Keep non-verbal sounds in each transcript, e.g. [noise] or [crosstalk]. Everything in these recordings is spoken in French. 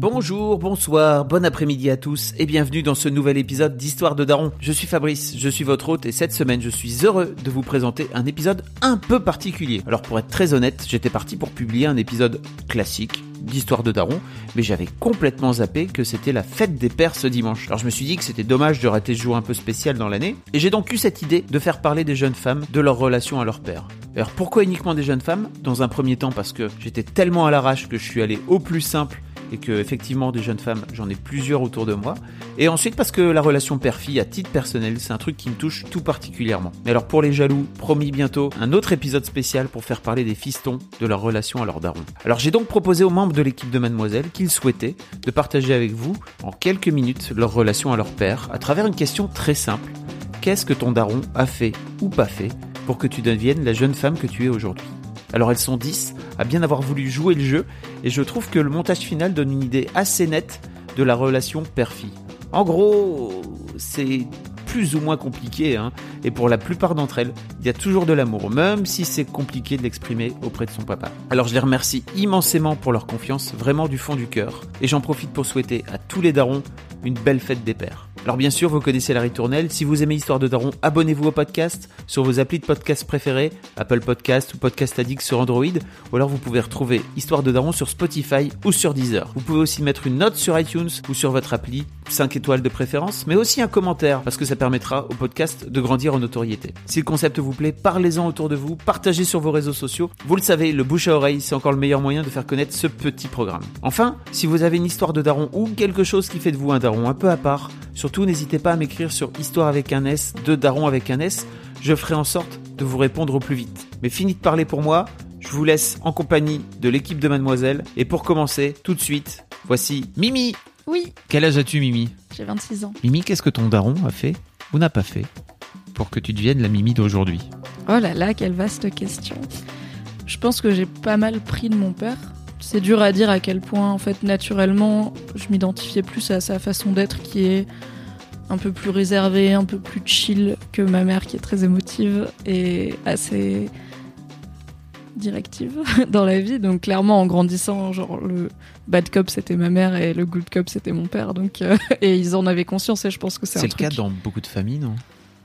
Bonjour, bonsoir, bon après-midi à tous et bienvenue dans ce nouvel épisode d'Histoire de Daron. Je suis Fabrice, je suis votre hôte et cette semaine je suis heureux de vous présenter un épisode un peu particulier. Alors pour être très honnête, j'étais parti pour publier un épisode classique d'Histoire de Daron, mais j'avais complètement zappé que c'était la fête des pères ce dimanche. Alors je me suis dit que c'était dommage de rater ce jour un peu spécial dans l'année, et j'ai donc eu cette idée de faire parler des jeunes femmes de leur relation à leur père. Alors pourquoi uniquement des jeunes femmes? Dans un premier temps parce que j'étais tellement à l'arrache que je suis allé au plus simple et que effectivement des jeunes femmes, j'en ai plusieurs autour de moi. Et ensuite parce que la relation père-fille à titre personnel, c'est un truc qui me touche tout particulièrement. Mais alors pour les jaloux, promis bientôt un autre épisode spécial pour faire parler des fistons de leur relation à leur daron. Alors j'ai donc proposé aux membres de l'équipe de Mademoiselle qu'ils souhaitaient de partager avec vous en quelques minutes leur relation à leur père à travers une question très simple. Qu'est-ce que ton daron a fait ou pas fait pour que tu deviennes la jeune femme que tu es aujourd'hui? Alors elles sont 10 à bien avoir voulu jouer le jeu, et je trouve que le montage final donne une idée assez nette de la relation père-fille. En gros, c'est plus ou moins compliqué, hein, et pour la plupart d'entre elles, il y a toujours de l'amour, même si c'est compliqué de l'exprimer auprès de son papa. Alors je les remercie immensément pour leur confiance, vraiment du fond du cœur, et j'en profite pour souhaiter à tous les darons une belle fête des pères. Alors bien sûr, vous connaissez la ritournelle. Si vous aimez Histoire de Daron, abonnez-vous au podcast sur vos applis de podcast préférés, Apple Podcast ou Podcast Addict sur Android, ou alors vous pouvez retrouver Histoire de Daron sur Spotify ou sur Deezer. Vous pouvez aussi mettre une note sur iTunes ou sur votre appli, 5 étoiles de préférence, mais aussi un commentaire, parce que ça permettra au podcast de grandir en notoriété. Si le concept vous plaît, parlez-en autour de vous, partagez sur vos réseaux sociaux. Vous le savez, le bouche à oreille, c'est encore le meilleur moyen de faire connaître ce petit programme. Enfin, si vous avez une histoire de daron ou quelque chose qui fait de vous un daron un peu à part, Surtout, n'hésitez pas à m'écrire sur histoire avec un S, de daron avec un S. Je ferai en sorte de vous répondre au plus vite. Mais fini de parler pour moi. Je vous laisse en compagnie de l'équipe de Mademoiselle. Et pour commencer, tout de suite, voici Mimi. Oui, Quel âge as-tu, Mimi? J'ai 26 ans. Mimi, qu'est-ce que ton daron a fait ou n'a pas fait pour que tu deviennes la Mimi d'aujourd'hui? Oh là là, quelle vaste question. Je pense que j'ai pas mal pris de mon père. C'est dur à dire à quel point, en fait, naturellement, je m'identifiais plus à sa façon d'être qui est un peu plus réservée, un peu plus chill que ma mère qui est très émotive et assez directive [laughs] dans la vie. Donc clairement, en grandissant, genre le bad cop c'était ma mère et le good cop c'était mon père. Donc euh, [laughs] et ils en avaient conscience et je pense que c'est un C'est le truc. cas dans beaucoup de familles, non?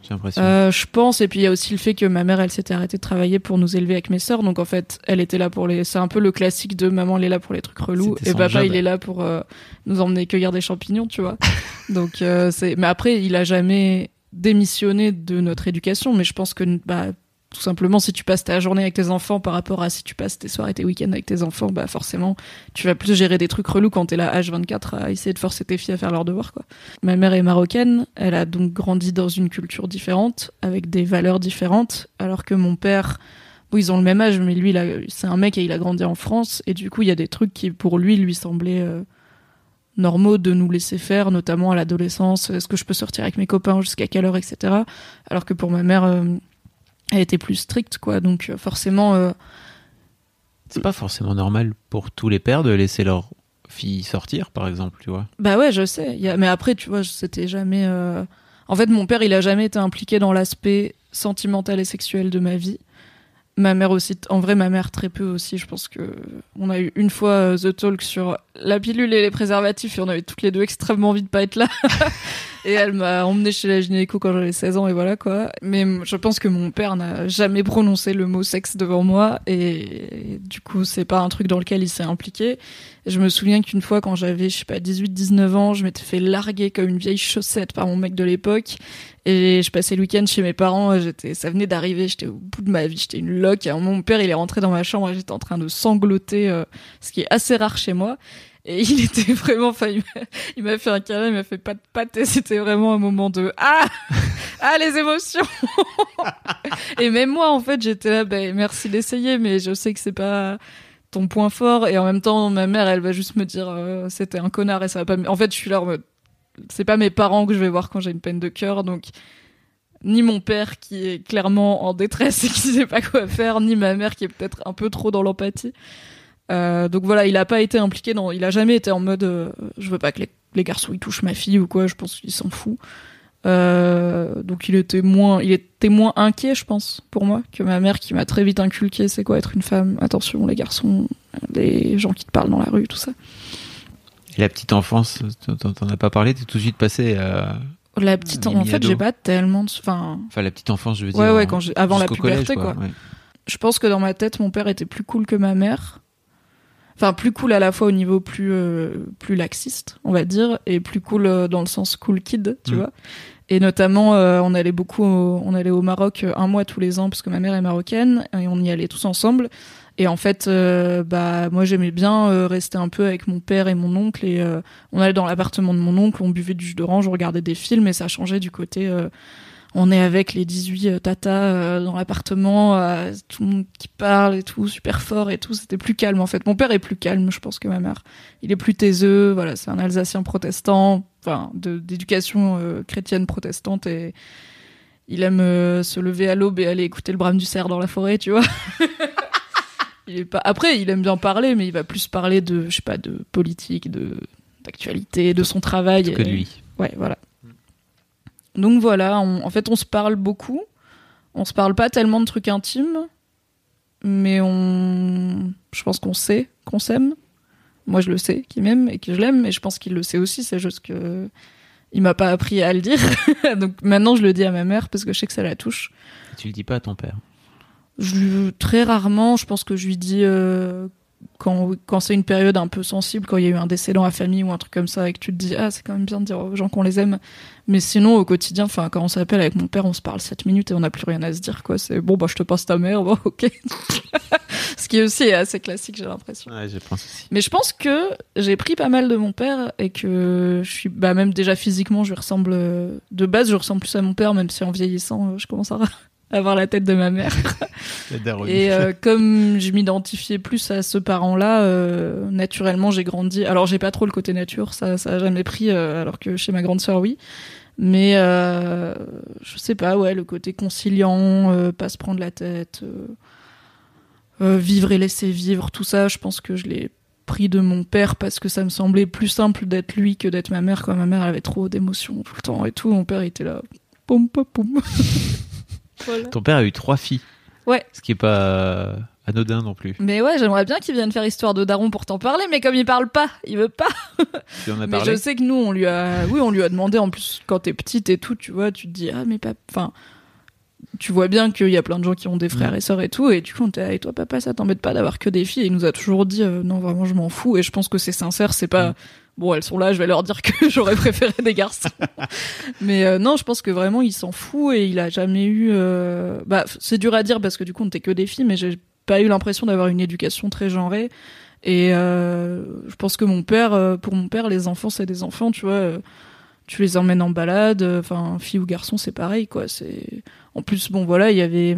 J'ai l'impression. Euh, je pense, et puis il y a aussi le fait que ma mère, elle s'était arrêtée de travailler pour nous élever avec mes sœurs, donc en fait, elle était là pour les. C'est un peu le classique de maman, elle est là pour les trucs relous, et papa, job. il est là pour euh, nous emmener cueillir des champignons, tu vois. [laughs] donc euh, c'est. Mais après, il a jamais démissionné de notre éducation, mais je pense que bah tout simplement, si tu passes ta journée avec tes enfants par rapport à si tu passes tes soirées, tes week-ends avec tes enfants, bah forcément, tu vas plus gérer des trucs relous quand t'es là H24 à essayer de forcer tes filles à faire leurs devoirs, quoi. Ma mère est marocaine, elle a donc grandi dans une culture différente, avec des valeurs différentes, alors que mon père, bon, ils ont le même âge, mais lui, c'est un mec et il a grandi en France, et du coup, il y a des trucs qui, pour lui, lui semblaient euh, normaux de nous laisser faire, notamment à l'adolescence, est-ce que je peux sortir avec mes copains, jusqu'à quelle heure, etc. Alors que pour ma mère, euh, elle était plus stricte, quoi, donc euh, forcément... euh, C'est pas forcément normal pour tous les pères de laisser leur fille sortir, par exemple, tu vois. Bah ouais, je sais. Y a- Mais après, tu vois, c'était jamais. euh, En fait, mon père, il a jamais été impliqué dans l'aspect sentimental et sexuel de ma vie. Ma mère aussi. En vrai, ma mère très peu aussi. Je pense que on a eu une fois euh, The Talk sur la pilule et les préservatifs et on avait toutes les deux extrêmement envie de pas être là. [laughs] et elle m'a emmené chez la gynéco quand j'avais 16 ans et voilà quoi. Mais je pense que mon père n'a jamais prononcé le mot sexe devant moi et, du coup, c'est pas un truc dans lequel il s'est impliqué. Je me souviens qu'une fois, quand j'avais, je sais pas, 18-19 ans, je m'étais fait larguer comme une vieille chaussette par mon mec de l'époque. Et je passais le week-end chez mes parents, j'étais, ça venait d'arriver, j'étais au bout de ma vie, j'étais une loque. Mon père, il est rentré dans ma chambre j'étais en train de sangloter, euh, ce qui est assez rare chez moi. Et il était [laughs] vraiment, enfin, il m'a fait un câlin, il m'a fait pas de patte, et c'était vraiment un moment de ah, ah les émotions. [laughs] et même moi, en fait, j'étais là, ben merci d'essayer, mais je sais que c'est pas ton point fort. Et en même temps, ma mère, elle va juste me dire euh, c'était un connard et ça va pas. En fait, je suis là en mode c'est pas mes parents que je vais voir quand j'ai une peine de cœur, donc ni mon père qui est clairement en détresse et qui [laughs] sait pas quoi faire, ni ma mère qui est peut-être un peu trop dans l'empathie. Euh, donc voilà, il a pas été impliqué dans, il a jamais été en mode, euh, je veux pas que les, garçons ils touchent ma fille ou quoi. Je pense qu'il s'en fout. Euh, donc il était moins, il était moins inquiet, je pense, pour moi, que ma mère qui m'a très vite inculqué c'est quoi être une femme. Attention, les garçons, les gens qui te parlent dans la rue, tout ça. Et la petite enfance, t'en as pas parlé, t'es tout de suite passé à la petite, en fait, j'ai pas tellement de, enfin. Enfin, la petite enfance, je veux dire. Ouais, ouais, quand avant la puberté, quoi. Je pense que dans ma tête, mon père était plus cool que ma mère. Enfin, plus cool à la fois au niveau plus euh, plus laxiste, on va dire, et plus cool euh, dans le sens cool kid, tu mm. vois. Et notamment, euh, on allait beaucoup, on allait au Maroc un mois tous les ans parce que ma mère est marocaine et on y allait tous ensemble. Et en fait, euh, bah moi j'aimais bien euh, rester un peu avec mon père et mon oncle et euh, on allait dans l'appartement de mon oncle, on buvait du jus d'orange, on regardait des films et ça changeait du côté on est avec les 18 tatas dans l'appartement, tout le monde qui parle et tout, super fort et tout, c'était plus calme en fait. Mon père est plus calme, je pense que ma mère. Il est plus taiseux, voilà, c'est un Alsacien protestant, enfin d'éducation chrétienne protestante et il aime se lever à l'aube et aller écouter le brame du cerf dans la forêt, tu vois. [laughs] Il est pas... Après, il aime bien parler, mais il va plus parler de, je sais pas, de politique, de d'actualité, de son travail. Que lui. Ouais, voilà. Donc voilà, en fait, on se parle beaucoup. On se parle pas tellement de trucs intimes, mais on, je pense qu'on sait qu'on s'aime. Moi, je le sais qu'il m'aime et que je l'aime, et je pense qu'il le sait aussi. C'est juste que il m'a pas appris à le dire. [laughs] Donc maintenant, je le dis à ma mère parce que je sais que ça la touche. tu le dis pas à ton père? Je, très rarement, je pense que je lui dis euh, quand, quand c'est une période un peu sensible, quand il y a eu un décès dans la famille ou un truc comme ça, et que tu te dis ah c'est quand même bien de dire aux gens qu'on les aime. Mais sinon au quotidien, enfin quand on s'appelle avec mon père, on se parle 7 minutes et on n'a plus rien à se dire quoi. C'est bon bah je te passe ta mère, bon [laughs] ok. [laughs] Ce qui est aussi assez classique, j'ai l'impression. Ouais, je pense aussi. Mais je pense que j'ai pris pas mal de mon père et que je suis bah même déjà physiquement, je ressemble de base, je ressemble plus à mon père, même si en vieillissant, je commence à avoir la tête de ma mère. [laughs] et euh, [laughs] comme je m'identifiais plus à ce parent-là, euh, naturellement j'ai grandi. Alors j'ai pas trop le côté nature, ça ça a jamais pris, euh, alors que chez ma grande sœur oui. Mais je sais pas, ouais, le côté conciliant, pas se prendre la tête, vivre et laisser vivre, tout ça, je pense que je l'ai pris de mon père parce que ça me semblait plus simple d'être lui que d'être ma mère. Quand ma mère avait trop d'émotions tout le temps et tout, mon père était là, poum poum [laughs] Ton père a eu trois filles. Ouais. Ce qui est pas euh, anodin non plus. Mais ouais, j'aimerais bien qu'il vienne faire histoire de Daron pour t'en parler, mais comme il parle pas, il veut pas. Tu en as mais je sais que nous, on lui a, oui, on lui a demandé en plus quand t'es petite et tout, tu vois, tu te dis ah mais pas, enfin, tu vois bien qu'il y a plein de gens qui ont des frères et sœurs et tout, et du coup, t'es avec toi papa, ça t'embête pas d'avoir que des filles. Et il nous a toujours dit euh, non vraiment je m'en fous, et je pense que c'est sincère, c'est pas. Mm bon, elles sont là, je vais leur dire que [laughs] j'aurais préféré des garçons. [laughs] Mais euh, non, je pense que vraiment, il s'en fout et il a jamais eu. Euh... Bah, c'est dur à dire parce que du coup, on n'était que des filles, mais j'ai pas eu l'impression d'avoir une éducation très genrée. Et euh, je pense que mon père, pour mon père, les enfants, c'est des enfants, tu vois. tu les emmènes en balade, enfin, fille ou garçon, c'est pareil, quoi. C'est en plus, bon, voilà, il y avait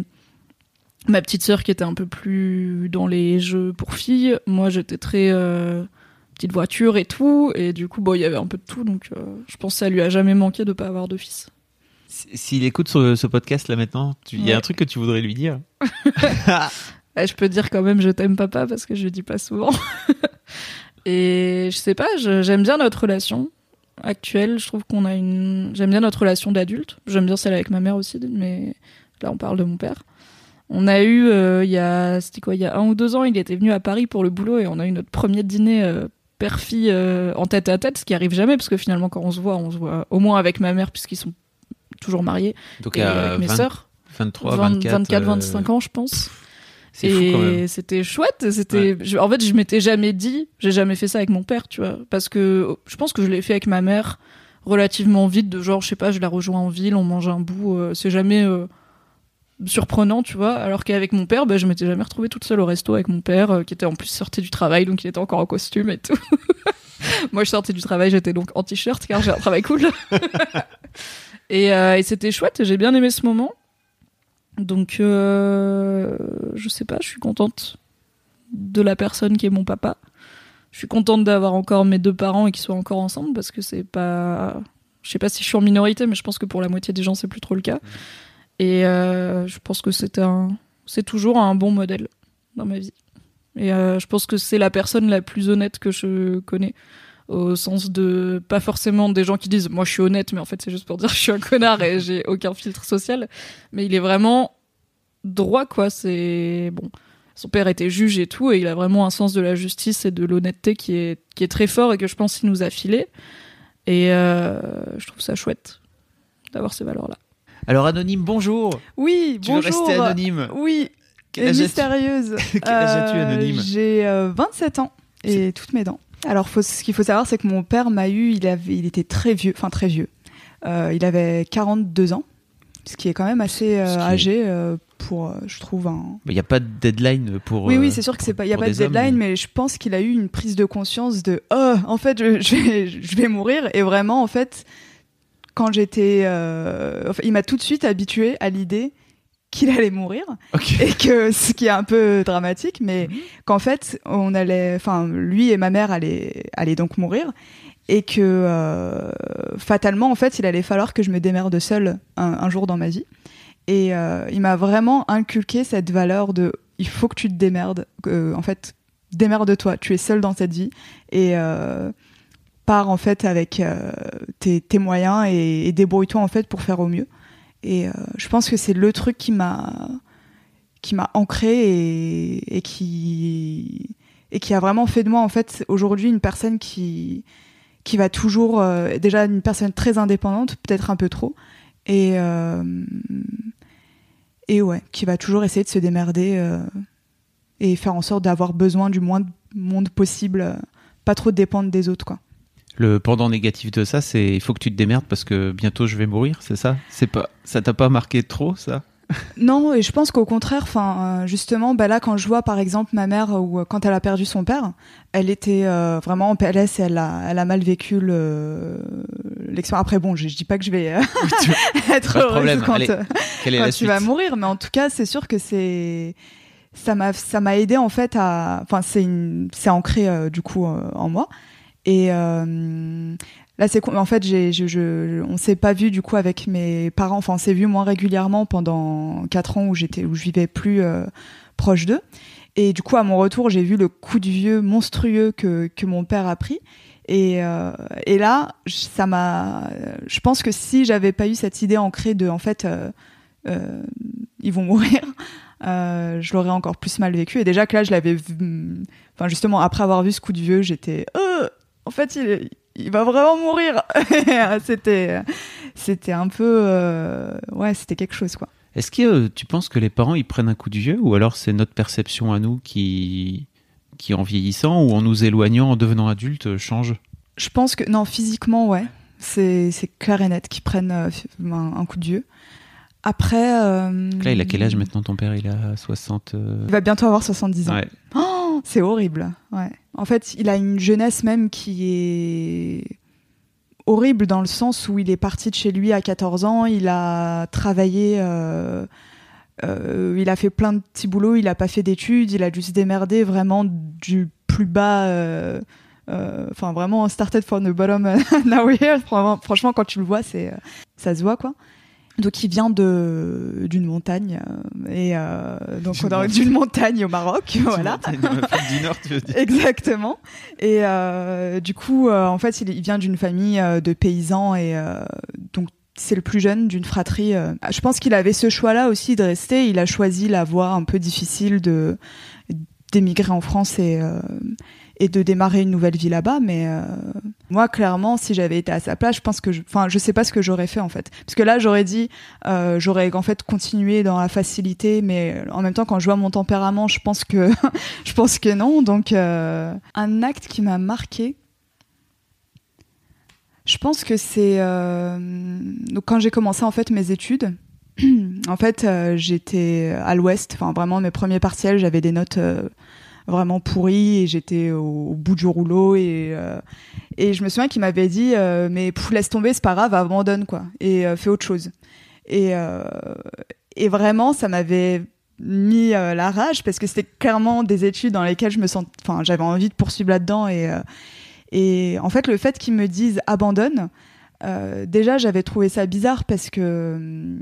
ma petite sœur qui était un peu plus dans les jeux pour filles. Moi, j'étais très petite voiture et tout. Et du coup, bon, il y avait un peu de tout. Donc, euh, je pense que ça lui a jamais manqué de pas avoir de fils. S'il écoute ce, podcast là maintenant, il y a un truc que tu voudrais lui dire [laughs] Je peux dire quand même je t'aime papa parce que je le dis pas souvent. [laughs] et je sais pas, j'aime bien notre relation actuelle. Je trouve qu'on a une. J'aime bien notre relation d'adulte. J'aime bien celle avec ma mère aussi, mais là on parle de mon père. On a eu, euh, il y a, c'était quoi, il y a un ou deux ans, il était venu à Paris pour le boulot et on a eu notre premier dîner euh, père-fille euh, en tête à tête, ce qui arrive jamais parce que finalement quand on se voit, on se voit au moins avec ma mère puisqu'ils sont toujours mariés Donc et avec mes sœurs. 23, 24, 25 ans, je pense. Et c'était chouette. C'était, en fait, je m'étais jamais dit, j'ai jamais fait ça avec mon père, tu vois, parce que je pense que je l'ai fait avec ma mère relativement vite, de genre, je sais pas, je la rejoins en ville, on mange un bout. c'est jamais surprenant, tu vois. Alors qu'avec mon père, bah, je m'étais jamais retrouvée toute seule au resto avec mon père, euh, qui était en plus sorti du travail, donc il était encore en costume et tout. [laughs] Moi, je sortais du travail, j'étais donc en t-shirt car j'ai un travail cool. [laughs] et, euh, et c'était chouette, j'ai bien aimé ce moment. Donc, euh, je sais pas, je suis contente de la personne qui est mon papa. Je suis contente d'avoir encore mes deux parents et qu'ils soient encore ensemble parce que c'est pas. Je sais pas si je suis en minorité, mais je pense que pour la moitié des gens, c'est plus trop le cas. Et euh, je pense que c'est un, c'est toujours un bon modèle dans ma vie. Et euh, je pense que c'est la personne la plus honnête que je connais. Au sens de, pas forcément des gens qui disent, moi je suis honnête, mais en fait c'est juste pour dire [laughs] je suis un connard et j'ai aucun filtre social. Mais il est vraiment droit, quoi. C'est, bon. Son père était juge et tout, et il a vraiment un sens de la justice et de l'honnêteté qui est, qui est très fort et que je pense qu'il nous a filé. Et euh, je trouve ça chouette d'avoir ces valeurs-là. Alors anonyme, bonjour. Oui, Tu bonjour. veux rester anonyme Oui, Quel âge mystérieuse. [laughs] Quel âge as-tu, Euh, anonyme J'ai euh, 27 ans et toutes mes dents. Alors, faut, ce qu'il faut savoir, c'est que mon père m'a eu, il, avait, il était très vieux, enfin très vieux. Euh, il avait 42 ans, ce qui est quand même assez euh, âgé euh, pour, euh, je trouve, un, Il n'y a pas de deadline pour. Oui, euh, oui, c'est sûr que c'est pour- pas, il y a pas de hommes, deadline, mais... je pense qu'il a eu une prise de conscience de, oh, en fait, je, [laughs] je vais, je vais mourir. Et vraiment, en fait, quand j'étais, euh, enfin, il m'a tout de suite habitué à l'idée qu'il allait mourir et que [laughs] ce qui est un peu dramatique, mais Mhm. qu'en fait, on allait, enfin, lui et ma mère allaient, allaient donc mourir. Et que euh, fatalement, en fait, il allait falloir que je me démerde seule un, un jour dans ma vie. Et euh, il m'a vraiment inculqué cette valeur de il faut que tu te démerdes. en fait, démerde-toi. Tu es seule dans cette vie. Et pars en fait avec euh, tes, moyens et, et débrouille-toi en fait pour faire au mieux. Et euh, je pense que c'est le truc qui m'a qui m'a ancré et, qui et qui a vraiment fait de moi en fait aujourd'hui une personne qui qui va toujours euh, déjà une personne très indépendante peut-être un peu trop et et ouais qui va toujours essayer de se démerder et faire en sorte d'avoir besoin du moins de monde possible pas trop dépendre des autres quoi Le pendant négatif de ça, c'est il faut que tu te démerdes parce que bientôt je vais mourir, c'est ça? C'est pas ça t'a pas marqué trop ça? Non, et je pense qu'au contraire, enfin, euh, justement, bah là, quand je vois par exemple ma mère ou euh, quand elle a perdu son père, elle était euh, vraiment en PLS et elle a, elle a mal vécu le l'expérience. Après, bon, je, je dis pas que je vais [laughs] être heureuse problème. quand, Allez, Quelle est quand la tu suite? vas mourir, mais en tout cas, c'est sûr que c'est ça m'a ça m'a aidé en fait à, enfin, c'est une c'est ancré euh, du coup euh, en moi et euh, Là, c'est en fait, j'ai, je, je, on s'est pas vu du coup avec mes parents. Enfin, on s'est vu moins régulièrement pendant quatre ans où j'étais, où je vivais plus euh, proche d'eux. Et du coup, à mon retour, j'ai vu le coup de vieux monstrueux que que mon père a pris. Et, euh, et là, ça m'a. Je pense que si j'avais pas eu cette idée ancrée de, en fait, euh, euh, ils vont mourir, [laughs] euh, je l'aurais encore plus mal vécu. Et déjà que là, je l'avais vu. Enfin, justement, après avoir vu ce coup de vieux, j'étais. Euh, en fait, il, il va vraiment mourir. [laughs] c'était, c'était un peu, euh, ouais, c'était quelque chose quoi. Est-ce que euh, tu penses que les parents ils prennent un coup du vieux ou alors c'est notre perception à nous qui qui en vieillissant ou en nous éloignant en devenant adulte euh, change? Je pense que non, physiquement, ouais, c'est, c'est clair et net qu'ils prennent euh, un, un coup de vieux. Après, Là, il a quel âge maintenant ton père? Il a 60 euh, Il va bientôt avoir 70 ans. Ouais. Oh, c'est horrible. Ouais. En fait, il a une jeunesse même qui est horrible dans le sens où il est parti de chez lui à 14 ans, il a travaillé, euh, euh, il a fait plein de petits boulots, il a pas fait d'études, il a dû se démerder vraiment du plus bas. euh, Enfin, vraiment started from the bottom, [laughs] now we're here. Franchement, quand tu le vois, c'est, ça se voit quoi. Donc il vient de d'une montagne euh, et euh, donc D'une montagne. au Maroc, voilà. Afrique du Nord, tu veux dire [laughs] Exactement. Et euh, du coup, euh, en fait, il, il vient d'une famille euh, de paysans et euh, donc c'est le plus jeune d'une fratrie. euh. Je pense qu'il avait ce choix-là aussi de rester. Il a choisi la voie un peu difficile de d'émigrer en France et euh, et de démarrer une nouvelle vie là-bas. Mais euh, moi, clairement, si j'avais été à sa place, je pense que, enfin, je, sais pas ce que j'aurais fait en fait. Parce que là, j'aurais dit, euh, j'aurais en fait continué dans la facilité, mais en même temps, quand je vois mon tempérament, je pense que [laughs] je pense que non. Donc, euh, un acte qui m'a marqué. Je pense que c'est euh, donc quand j'ai commencé en fait mes études, [clears throat] en fait, euh, j'étais à l'ouest, enfin vraiment mes premiers partiels, j'avais des notes euh, vraiment pourries et j'étais au, bout du rouleau et euh, et je me souviens qu'il m'avait dit euh, mais pff, laisse tomber, c'est pas grave, abandonne quoi et euh, fais autre chose. Et euh, et vraiment, ça m'avait mis euh, la rage parce que c'était clairement des études dans lesquelles je me sens, enfin j'avais envie de poursuivre là-dedans et euh, et en fait le fait qu'ils me disent abandonne. Euh, déjà, j'avais trouvé ça bizarre parce que hum,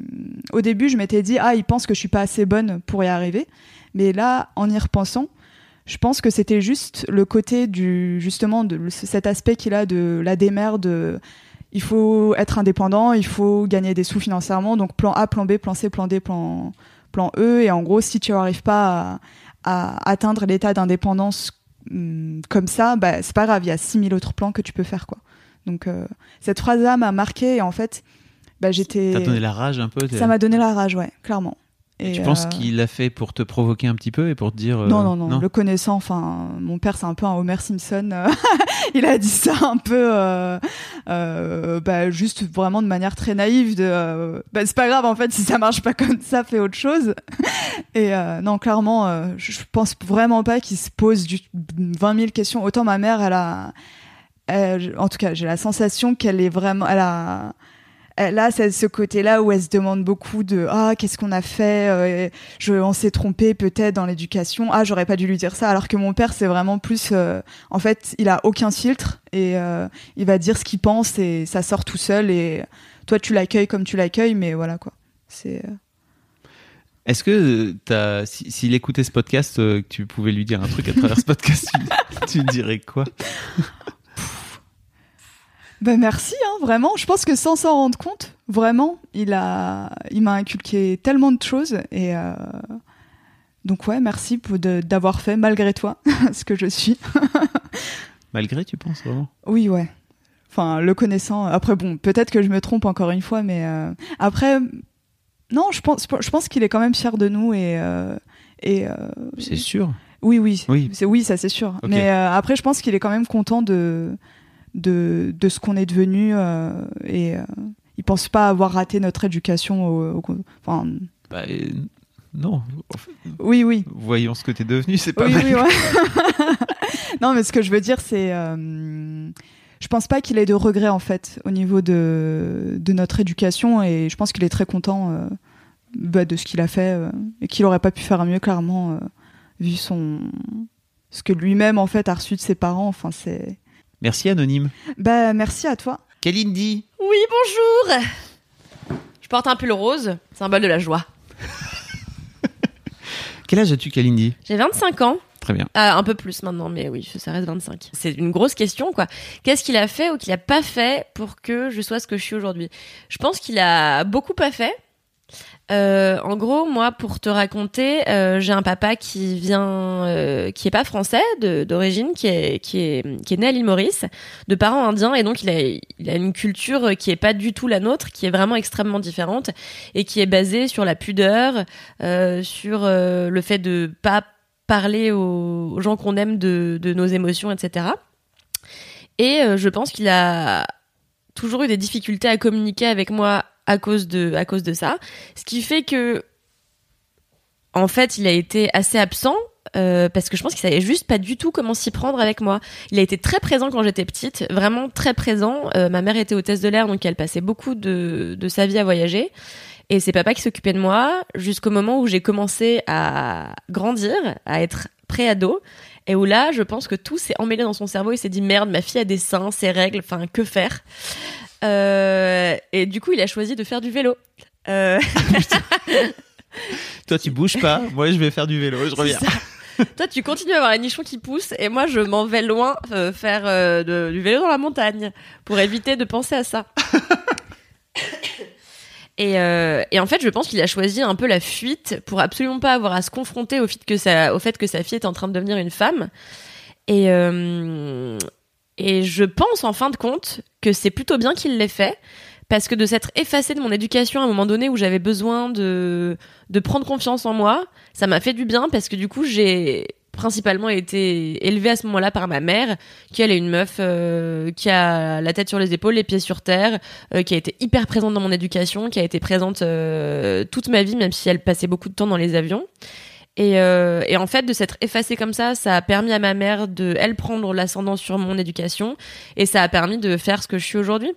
au début, je m'étais dit ah, ils pensent que je suis pas assez bonne pour y arriver. Mais là, en y repensant, je pense que c'était juste le côté du justement de cet aspect qu'il a de la démerde. de il faut être indépendant, il faut gagner des sous financièrement. Donc plan A, plan B, plan C, plan D, plan plan E. Et en gros, si tu n'arrives pas à, à atteindre l'état d'indépendance hum, comme ça, bah, c'est pas grave. Il y a 6000 autres plans que tu peux faire quoi. Donc euh, cette phrase-là m'a marqué et en fait, bah, j'étais. T'as donné la rage un peu Ça m'a donné la rage, ouais, clairement. Et, Tu penses euh, qu'il l'a fait pour te provoquer un petit peu et pour te dire. euh, Non, non, non, Le connaissant, enfin, mon père, c'est un peu un Homer Simpson. euh, [laughs] il a dit ça un peu, euh, bah, juste vraiment de manière très naïve. De, bah, c'est pas grave, en fait, si ça marche pas comme ça, fais autre chose. [laughs] Et non, clairement, je je pense vraiment pas qu'il se pose du 20 000 questions. Autant ma mère, elle a, elle- en tout cas, j'ai la sensation qu'elle est vraiment, elle a. elle a ce ce côté-là où elle se demande beaucoup de ah qu'est-ce qu'on a fait euh, je on s'est trompé peut-être dans l'éducation. Ah j'aurais pas dû lui dire ça alors que mon père c'est vraiment plus euh, en fait il a aucun filtre et euh, il va dire ce qu'il pense et ça sort tout seul et toi tu l'accueilles comme tu l'accueilles mais voilà quoi. C'est euh, Est-ce que euh, t'as, si- s'il écoutait ce podcast, euh, tu pouvais lui dire un truc à travers ce podcast, tu, tu dirais quoi? Ben merci, hein, vraiment. Je pense que sans s'en rendre compte, vraiment, il a, il m'a inculqué tellement de choses et euh, donc ouais, merci d'avoir fait malgré toi [laughs] ce que je suis. [laughs] Malgré, tu penses vraiment? Oui, ouais. Enfin, le connaissant. Après, bon, peut-être que je me trompe encore une fois, mais euh, après, non, je pense, je pense qu'il est quand même fier de nous et euh, et C'est sûr. oui, oui, Oui. c'est oui, ça c'est sûr. Mais après, je pense qu'il est quand même content de de, de ce qu'on est devenu euh, et euh, il pense pas avoir raté notre éducation. Au, au- enfin, Bah, non. Oui, oui. voyons ce que t'es devenu, c'est pas Oui, mal. oui, ouais. [laughs] non, mais ce que je veux dire, c'est. euh, je pense pas qu'il ait de regrets, en fait, au niveau de, de notre éducation. Et je pense qu'il est très content euh, bah, de ce qu'il a fait. euh, et qu'il aurait pas pu faire mieux, clairement, vu son. Ce que lui-même, en fait, a reçu de ses parents. Enfin, c'est. Merci, Anonyme. Bah, merci à toi. Kalindi Oui, bonjour Je porte un pull rose, symbole de la joie. [laughs] Quel âge as-tu, Kalindi? J'ai 25 ans. Très bien. Ah, un peu plus maintenant, mais oui, ça reste 25. C'est une grosse question, quoi. Qu'est-ce qu'il a fait ou qu'il a pas fait pour que je sois ce que je suis aujourd'hui? Je pense qu'il a beaucoup pas fait. Euh, en gros, moi, pour te raconter, euh, j'ai un papa qui vient, euh, qui est pas français d'origine, qui est qui est qui est né à l'île Maurice, de parents indiens, et donc il a il a une culture qui est pas du tout la nôtre, qui est vraiment extrêmement différente et qui est basée sur la pudeur, sur le fait de pas parler aux, aux gens qu'on aime de, de nos émotions, etc. Et je pense qu'il a toujours eu des difficultés à communiquer avec moi à cause de à cause de ça, ce qui fait que en fait, il a été assez absent euh, parce que je pense qu'il savait juste pas du tout comment s'y prendre avec moi. Il a été très présent quand j'étais petite, vraiment très présent. Euh, ma mère était hôtesse de l'air, donc elle passait beaucoup de, de sa vie à voyager. Et c'est papa qui s'occupait de moi jusqu'au moment où j'ai commencé à grandir, à être pré-ado. Et où là, je pense que tout s'est emmêlé dans son cerveau. Il s'est dit merde, ma fille a des seins, ses règles, enfin que faire? Euh, Et du coup, il a choisi de faire du vélo. Euh, [laughs] Toi, tu bouges pas. [laughs] Moi, je vais faire du vélo. Je reviens. Toi, tu continues à avoir les nichons qui poussent, et moi, je m'en vais loin euh, faire de- du vélo dans la montagne pour éviter de penser à ça. [laughs] Et, et en fait, je pense qu'il a choisi un peu la fuite pour absolument pas avoir à se confronter au fait que sa, au fait que sa fille est en train de devenir une femme. Et, euh, et je pense en fin de compte que c'est plutôt bien qu'il l'ait fait parce que de s'être effacé de mon éducation à un moment donné où j'avais besoin de, de prendre confiance en moi, ça m'a fait du bien parce que du coup j'ai principalement été élevée à ce moment-là par ma mère, qui elle est une meuf euh, qui a la tête sur les épaules, les pieds sur terre, euh, qui a été hyper présente dans mon éducation, qui a été présente euh, toute ma vie, même si elle passait beaucoup de temps dans les avions. Et, et en fait, de s'être effacée comme ça, ça a permis à ma mère de, elle, prendre l'ascendant sur mon éducation, et ça a permis de faire ce que je suis aujourd'hui.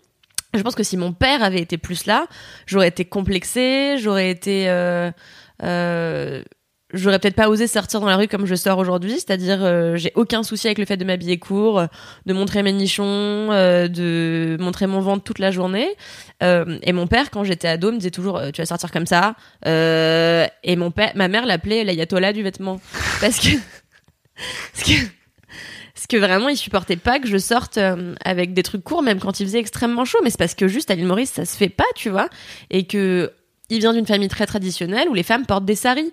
Je pense que si mon père avait été plus là, j'aurais été complexée, j'aurais été euh, euh, j'aurais peut-être pas osé sortir dans la rue comme je sors aujourd'hui, c'est-à-dire euh, j'ai aucun souci avec le fait de m'habiller court, de montrer mes nichons, euh, de montrer mon ventre toute la journée. Euh, et mon père, quand j'étais ado, me disait toujours tu vas sortir comme ça. et mon père, ma mère l'appelait l'ayatollah du vêtement [laughs] parce que parce que parce que vraiment, il supportait pas que je sorte avec des trucs courts, même quand il faisait extrêmement chaud. Mais c'est parce que juste à l'île Maurice, ça se fait pas, tu vois. Et que il vient d'une famille très traditionnelle où les femmes portent des saris.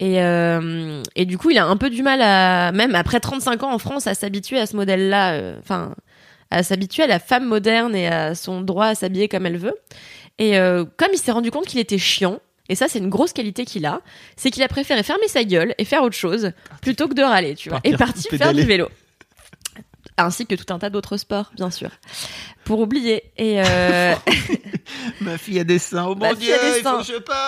Et, euh, et du coup, il a un peu du mal à, même après 35 ans en France, à s'habituer à ce modèle-là. euh, Enfin, à s'habituer à la femme moderne et à son droit à s'habiller comme elle veut. Et euh, comme il s'est rendu compte qu'il était chiant, et ça, c'est une grosse qualité qu'il a, c'est qu'il a préféré fermer sa gueule et faire autre chose plutôt que de râler, tu vois. Partir Et parti faire pédaler. du vélo. Ainsi que tout un tas d'autres sports, bien sûr. Pour oublier. Et euh, [laughs] Ma fille a des seins, oh Ma mon fille dieu, il faut que je parte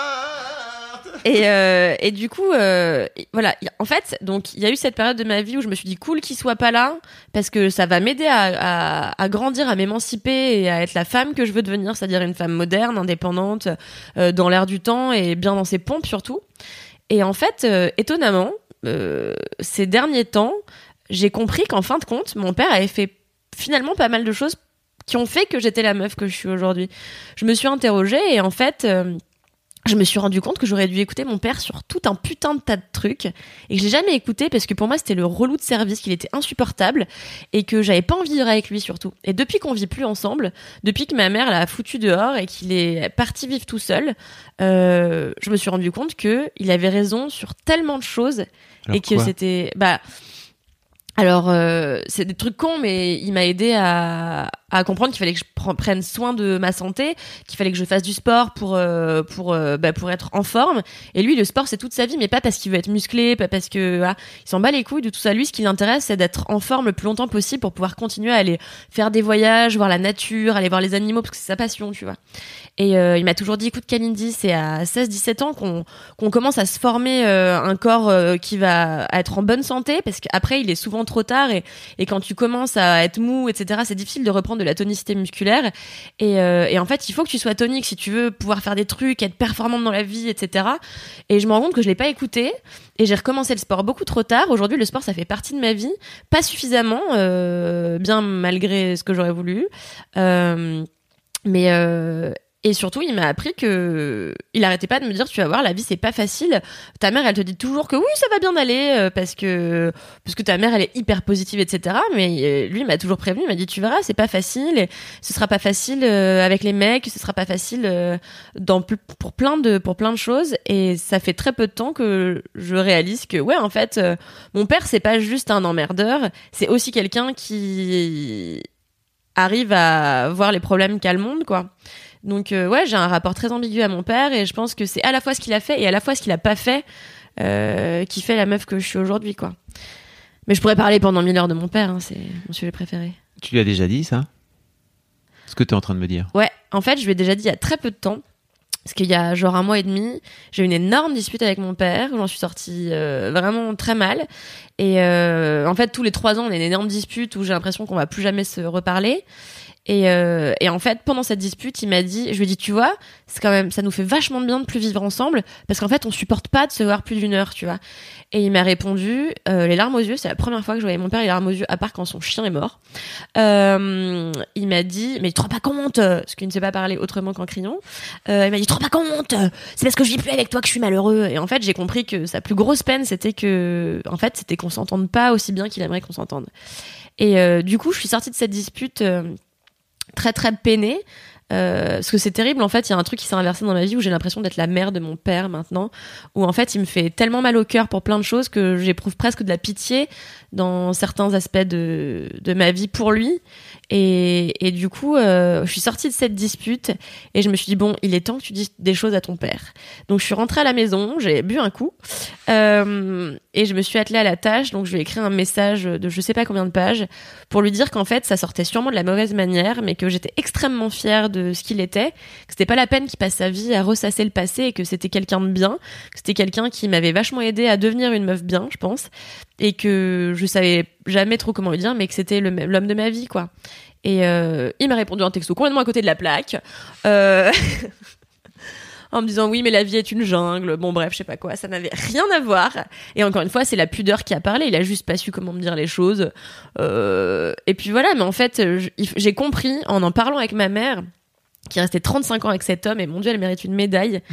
Et, euh, et du coup, euh, voilà. En fait, donc il y a eu cette période de ma vie où je me suis dit cool qu'il soit pas là parce que ça va m'aider à, à, à grandir, à m'émanciper et à être la femme que je veux devenir, c'est-à-dire une femme moderne, indépendante, euh, dans l'air du temps et bien dans ses pompes surtout. Et en fait, euh, étonnamment, euh, ces derniers temps, j'ai compris qu'en fin de compte, mon père avait fait finalement pas mal de choses qui ont fait que j'étais la meuf que je suis aujourd'hui. Je me suis interrogée et en fait. euh, je me suis rendu compte que j'aurais dû écouter mon père sur tout un putain de tas de trucs et que je l'ai jamais écouté parce que pour moi c'était le relou de service, qu'il était insupportable et que j'avais pas envie de vivre avec lui surtout. Et depuis qu'on vit plus ensemble, depuis que ma mère l'a foutu dehors et qu'il est parti vivre tout seul, euh, je me suis rendu compte que il avait raison sur tellement de choses Alors et que c'était bah alors euh, c'est des trucs cons mais il m'a aidé à, à comprendre qu'il fallait que je pre- prenne soin de ma santé qu'il fallait que je fasse du sport pour euh, pour euh, bah, pour être en forme. Et lui le sport c'est toute sa vie mais pas parce qu'il veut être musclé pas parce que il s'en bat les couilles de tout ça. Lui ce qui l'intéresse c'est d'être en forme le plus longtemps possible pour pouvoir continuer à aller faire des voyages voir la nature aller voir les animaux parce que c'est sa passion tu vois. Et euh, il m'a toujours dit écoute Kalindi c'est à 16 17 ans qu'on qu'on commence à se former un corps qui va être en bonne santé parce qu'après il est souvent trop tard et, et quand tu commences à être mou etc c'est difficile de reprendre de la tonicité musculaire. Et, euh, et en fait il faut que tu sois tonique si tu veux pouvoir faire des trucs être performante dans la vie etc et je me rends compte que je l'ai pas écouté et j'ai recommencé le sport beaucoup trop tard. Aujourd'hui le sport ça fait partie de ma vie. Pas suffisamment euh, bien malgré ce que j'aurais voulu. Euh, mais et surtout, il m'a appris que il arrêtait pas de me dire, tu vas voir, la vie c'est pas facile. Ta mère, elle te dit toujours que oui, ça va bien aller euh, parce que parce que ta mère, elle est hyper positive, etc. Mais euh, lui, il m'a toujours prévenu, il m'a dit, tu verras, c'est pas facile. Et ce sera pas facile euh, avec les mecs, ce sera pas facile dans pour plein de pour plein de choses. Et ça fait très peu de temps que je réalise que ouais, en fait, mon père, c'est pas juste un emmerdeur, c'est aussi quelqu'un qui arrive à voir les problèmes qu'a le monde, quoi. Donc euh, ouais, j'ai un rapport très ambigu à mon père et je pense que c'est à la fois ce qu'il a fait et à la fois ce qu'il a pas fait euh, qui fait la meuf que je suis aujourd'hui, quoi. Mais je pourrais parler pendant mille heures de mon père, hein, c'est mon sujet préféré. Tu lui as déjà dit ça? Ce que tu es en train de me dire. Ouais, en fait, je lui ai déjà dit il y a très peu de temps. Parce qu'il y a genre un mois et demi, j'ai eu une énorme dispute avec mon père, où j'en suis sortie euh, vraiment très mal. Et en fait, tous les trois ans, on a une énorme dispute où j'ai l'impression qu'on va plus jamais se reparler. Et, euh, et en fait, pendant cette dispute, il m'a dit, je lui ai dit, tu vois, c'est quand même, ça nous fait vachement de bien de plus vivre ensemble, parce qu'en fait, on supporte pas de se voir plus d'une heure, tu vois. Et il m'a répondu, euh, les larmes aux yeux, c'est la première fois que je voyais mon père les larmes aux yeux, à part quand son chien est mort. Euh, il m'a dit, mais tu te rends pas compte, parce qu'il ne sait pas parler autrement qu'en criant. Euh, il m'a dit, tu te rends pas compte, c'est parce que je vis plus avec toi que je suis malheureux. Et en fait, j'ai compris que sa plus grosse peine, c'était que, en fait, c'était qu'on s'entende pas aussi bien qu'il aimerait qu'on s'entende. Et euh, du coup, je suis sortie de cette dispute euh, très très peinée. Euh, parce que c'est terrible, en fait, il y a un truc qui s'est inversé dans ma vie où j'ai l'impression d'être la mère de mon père maintenant, où en fait il me fait tellement mal au cœur pour plein de choses que j'éprouve presque de la pitié dans certains aspects de, ma vie pour lui. Et, et du coup, euh, je suis sortie de cette dispute et je me suis dit, bon, il est temps que tu dises des choses à ton père. Donc je suis rentrée à la maison, j'ai bu un coup euh, et je me suis attelée à la tâche. Donc je lui ai écrit un message de je sais pas combien de pages pour lui dire qu'en fait, ça sortait sûrement de la mauvaise manière, mais que j'étais extrêmement fière de ce qu'il était, que c'était pas la peine qu'il passe sa vie à ressasser le passé et que c'était quelqu'un de bien, que c'était quelqu'un qui m'avait vachement aidé à devenir une meuf bien, je pense, et que je savais jamais trop comment lui dire, mais que c'était l'homme de ma vie, quoi. Et euh, il m'a répondu un texto complètement à côté de la plaque. Euh... [laughs] en me disant oui mais la vie est une jungle bon bref je sais pas quoi ça n'avait rien à voir et encore une fois c'est la pudeur qui a parlé il a juste pas su comment me dire les choses euh... et puis voilà mais en fait j'ai compris en en parlant avec ma mère qui restait 35 ans avec cet homme et mon dieu elle mérite une médaille. [laughs]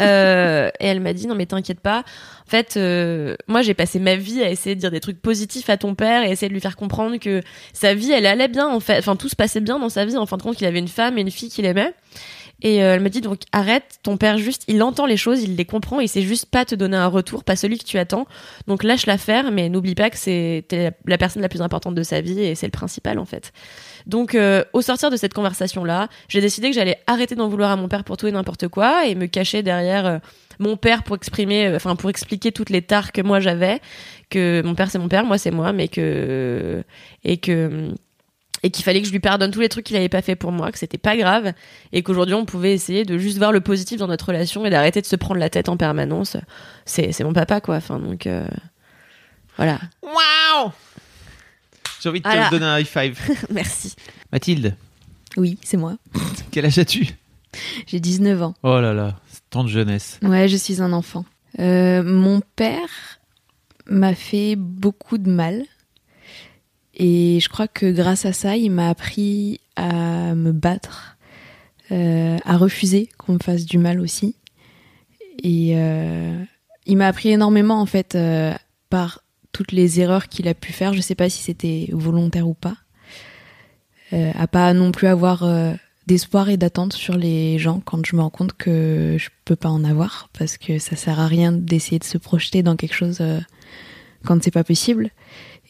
Euh, et elle m'a dit non mais t'inquiète pas. En fait euh, moi j'ai passé ma vie à essayer de dire des trucs positifs à ton père et essayer de lui faire comprendre que sa vie elle allait bien en fait. Enfin tout se passait bien dans sa vie. En fin de compte qu'il avait une femme et une fille qu'il aimait. Et euh, elle me dit donc arrête, ton père juste, il entend les choses, il les comprend, il sait juste pas te donner un retour, pas celui que tu attends. Donc lâche l'affaire, mais n'oublie pas que c'est la personne la plus importante de sa vie et c'est le principal en fait. Donc euh, au sortir de cette conversation là, j'ai décidé que j'allais arrêter d'en vouloir à mon père pour tout et n'importe quoi et me cacher derrière euh, mon père pour exprimer, enfin pour expliquer toutes les tares que moi j'avais, que mon père c'est mon père, moi c'est moi, mais que et que et qu'il fallait que je lui pardonne tous les trucs qu'il avait pas fait pour moi, que c'était pas grave, et qu'aujourd'hui on pouvait essayer de juste voir le positif dans notre relation et d'arrêter de se prendre la tête en permanence. C'est, c'est mon papa, quoi. Enfin, donc, euh, voilà. Waouh J'ai envie de te donner un high five. [laughs] Merci. Mathilde. Oui, c'est moi. [laughs] Quel âge as-tu? J'ai 19 ans. Oh là là, tant de jeunesse. Ouais, je suis un enfant. Euh, mon père m'a fait beaucoup de mal et je crois que grâce à ça, il m'a appris à me battre, euh, à refuser qu'on me fasse du mal aussi. Et euh, il m'a appris énormément en fait par toutes les erreurs qu'il a pu faire. Je sais pas si c'était volontaire ou pas. à pas non plus avoir d'espoir et d'attente sur les gens quand je me rends compte que je peux pas en avoir parce que ça sert à rien d'essayer de se projeter dans quelque chose quand c'est pas possible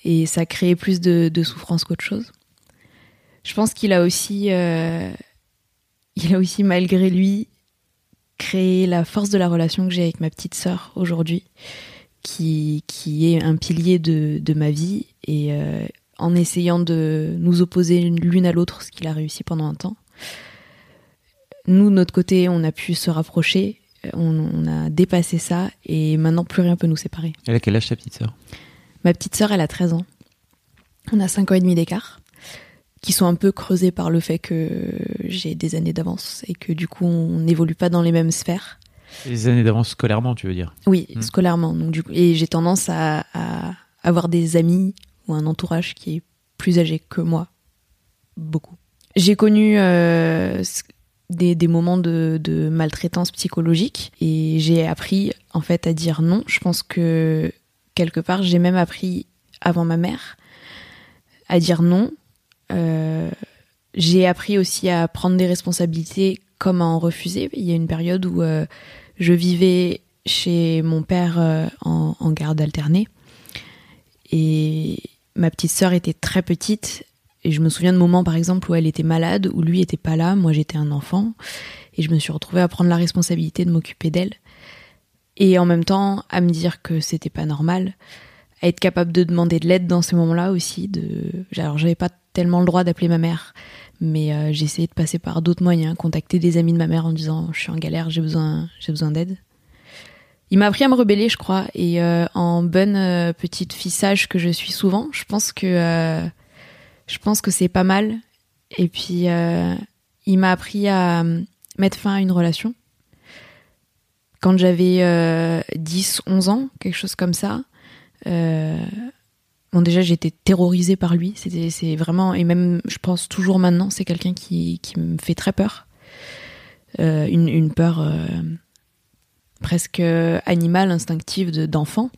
et ça créait plus de, souffrance qu'autre chose. Je pense qu'il a aussi, euh, il a aussi malgré lui créé la force de la relation que j'ai avec ma petite sœur aujourd'hui, qui, qui est un pilier de, de ma vie et euh, en essayant de nous opposer l'une à l'autre, ce qu'il a réussi pendant un temps. Nous, de notre côté, on a pu se rapprocher, on, on a dépassé ça et maintenant plus rien peut nous séparer. Elle a quel âge ta petite sœur? Ma petite sœur, elle a 13 ans. On a 5 ans et demi d'écart, qui sont un peu creusés par le fait que j'ai des années d'avance et que du coup, on n'évolue pas dans les mêmes sphères. Des années d'avance scolairement, tu veux dire Oui, hmm. scolairement. Donc, du coup, et j'ai tendance à, avoir des amis ou un entourage qui est plus âgé que moi. Beaucoup. J'ai connu euh, des, moments de, de, maltraitance psychologique et j'ai appris en fait à dire non. Je pense que quelque part. J'ai même appris avant ma mère à dire non. Euh, j'ai appris aussi à prendre des responsabilités comme à en refuser. Il y a une période où euh, je vivais chez mon père euh, en, garde alternée. Et ma petite sœur était très petite. Et je me souviens de moments par exemple où elle était malade, où lui était pas là, moi j'étais un enfant. Et je me suis retrouvée à prendre la responsabilité de m'occuper d'elle. Et en même temps à me dire que c'était pas normal, à être capable de demander de l'aide dans ces moments-là aussi. De, alors j'avais pas tellement le droit d'appeler ma mère, mais euh, j'ai essayé de passer par d'autres moyens, contacter des amis de ma mère en disant je suis en galère, j'ai besoin, j'ai besoin d'aide. Il m'a appris à me rebeller, je crois, et euh, en bonne euh, petite fille sage que je suis souvent, je pense que je pense que c'est pas mal. Et puis il m'a appris à mettre fin à une relation quand j'avais euh, 10, 11 ans, quelque chose comme ça. Euh, déjà, j'étais terrorisée par lui. C'est vraiment, et même, je pense toujours maintenant, c'est quelqu'un qui, me fait très peur. Euh, une, peur euh, presque animale, instinctive de, d'enfant.